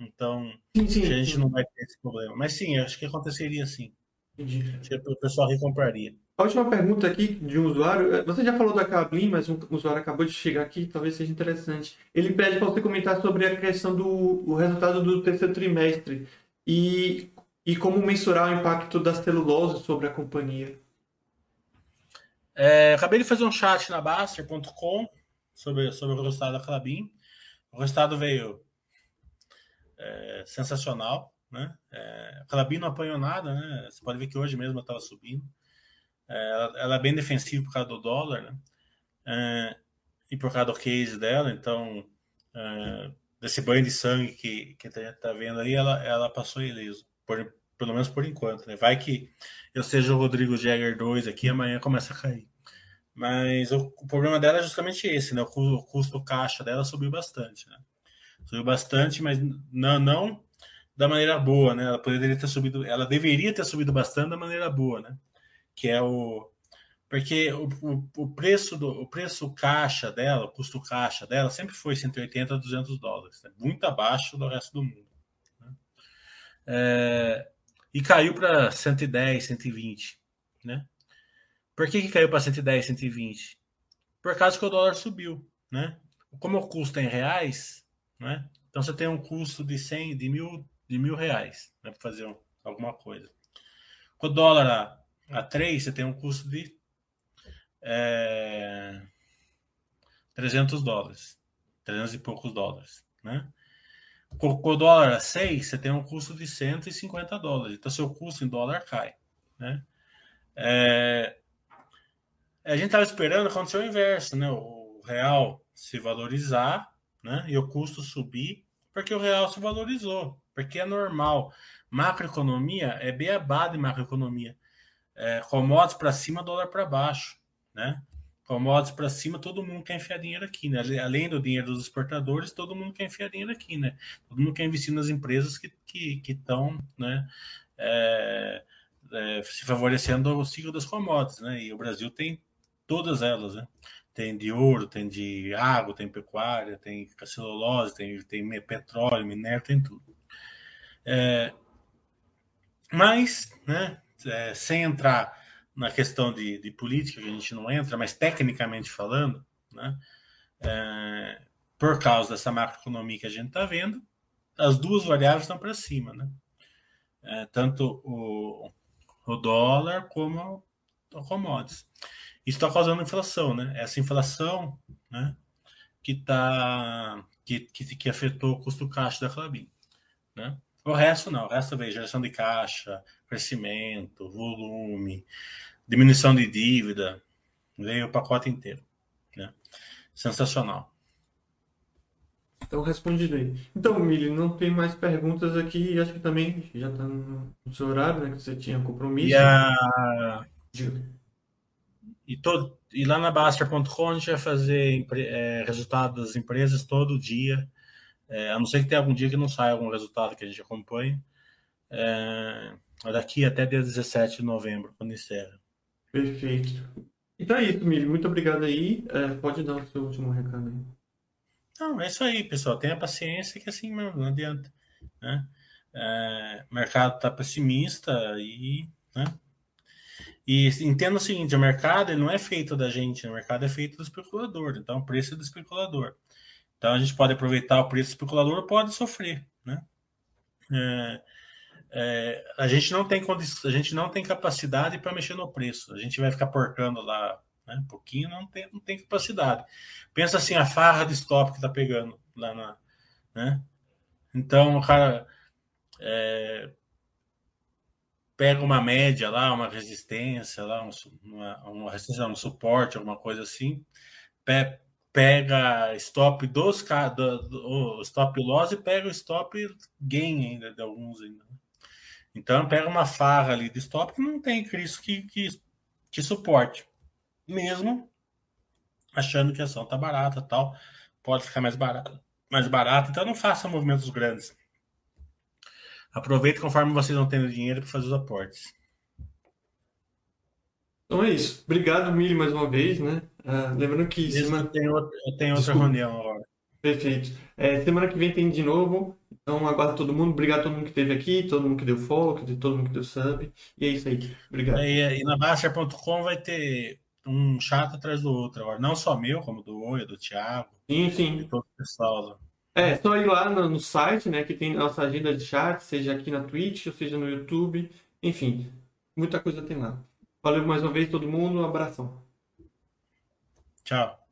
Então, sim, sim, a gente não vai ter esse problema. Mas sim, acho que aconteceria sim. Entendi. O pessoal recompraria. A última pergunta aqui de um usuário. Você já falou da Cablin, mas um usuário acabou de chegar aqui, talvez seja interessante. Ele pede para você comentar sobre a questão do o resultado do terceiro trimestre e, e como mensurar o impacto da celulose sobre a companhia. É, acabei de fazer um chat na Baster.com sobre, sobre o resultado da Clabin. O resultado veio é, sensacional. Né? É, a Clabin não apanhou nada, né? Você pode ver que hoje mesmo eu estava subindo. É, ela, ela, é bem defensiva por causa do dólar, né? É, e por causa do case dela, então é, desse banho de sangue que, que a gente está vendo aí, ela, ela passou ileso, por, pelo menos por enquanto, né? Vai que eu seja o Rodrigo Jagger 2 aqui, amanhã começa a cair. Mas o, o problema dela é justamente esse, né? O, o custo caixa dela subiu bastante, né? Subiu bastante, mas não, não da maneira boa, né? Ela poderia ter subido, ela deveria ter subido bastante da maneira boa, né? que é o porque o, o, o, preço do o preço caixa dela, o custo caixa dela sempre foi 180 a 200 dólares, né? muito abaixo do resto do mundo. Né? É, e caiu para 110, 120, né? Por que, que caiu para 110, 120? Por causa que o dólar subiu, né? Como o custo é em reais, né? Então você tem um custo de 100, de mil, de mil reais, né? Para fazer um, alguma coisa. Com o dólar a 3, você tem um custo de é, 300 dólares. 300 e poucos dólares, né? Com o dólar a 6, você tem um custo de 150 dólares. Então, seu custo em dólar cai, né? É, a gente estava esperando acontecer o inverso, né? O real se valorizar, né? E o custo subir, porque o real se valorizou, porque é normal. Macroeconomia é beabá de macroeconomia é, commodities para cima, dólar para baixo, né? Commodities para cima, todo mundo quer enfiar dinheiro aqui, né? Além do dinheiro dos exportadores, todo mundo quer enfiar dinheiro aqui, né? Todo mundo quer investir nas empresas que estão, que, que né? É, é, se favorecendo o ciclo das commodities, né? E o Brasil tem todas elas, né? Tem de ouro, tem de água, tem pecuária, tem celulose, tem, tem petróleo, minério, tem tudo. É, mas, né? é, sem entrar na questão de, de, política, que a gente não entra, mas tecnicamente falando, né, é, por causa dessa macroeconomia que a gente está vendo, as duas variáveis estão para cima, né? É, tanto o, o, dólar como o commodities. Isso está causando inflação, né? Essa inflação, né, que tá que, que, que afetou o custo caixa da Clabin, né? O resto não, o resto veio geração de caixa, crescimento, volume, diminuição de dívida, veio o pacote inteiro. Né? Sensacional. Então, respondido aí. Então, Mili, não tem mais perguntas aqui. Acho que também já está no seu horário, né? Que você tinha compromisso. E, a... e, todo... e lá na Baster.com a gente vai fazer é, resultado das empresas todo dia. É, a não ser que tenha algum dia que não saia algum resultado que a gente acompanhe. É, daqui até dia 17 de novembro, quando encerra. Perfeito. Então é isso, Mili. Muito obrigado aí. É, pode dar o seu último recado aí. Não, é isso aí, pessoal. Tenha paciência que assim mesmo, não adianta. Né? É, o mercado está pessimista e. Né? E entenda o seguinte: o mercado ele não é feito da gente, o mercado é feito do especulador. Então, o preço é do especulador. Então, a gente pode aproveitar o preço do especulador pode sofrer. Né? É, é, a gente não tem a gente não tem capacidade para mexer no preço. A gente vai ficar portando lá né, um pouquinho, não tem, não tem capacidade. Pensa assim, a farra de stop que está pegando lá na. Né? Então, o cara é, pega uma média lá, uma resistência lá, uma, uma resistência, um suporte, alguma coisa assim, pe, pega stop dos do, do, stop loss e pega o stop gain ainda de alguns ainda. Então pega uma farra ali de stop que não tem Cristo que, que, que suporte. Mesmo achando que a ação tá barata tal, pode ficar mais barata, mais barata, então não faça movimentos grandes. Aproveite conforme vocês não tendo dinheiro para fazer os aportes. Então é isso. Obrigado, Mili, mais uma vez, né? Ah, lembrando que Mesmo semana... tenho, outra- tenho outra reunião agora. Perfeito. É, semana que vem tem de novo. Então aguardo todo mundo. Obrigado a todo mundo que esteve aqui, todo mundo que deu follow, todo mundo que deu sub. E é isso aí. Obrigado. E, e na Baster.com vai ter um chato atrás do outro agora. Não só meu, como do Oi, do Thiago, Sim, de sim. todo o pessoal. lá. É, só ir lá no, no site, né, que tem nossa agenda de chat, seja aqui na Twitch, ou seja no YouTube. Enfim, muita coisa tem lá. Valeu mais uma vez todo mundo. Um abração. Tchau.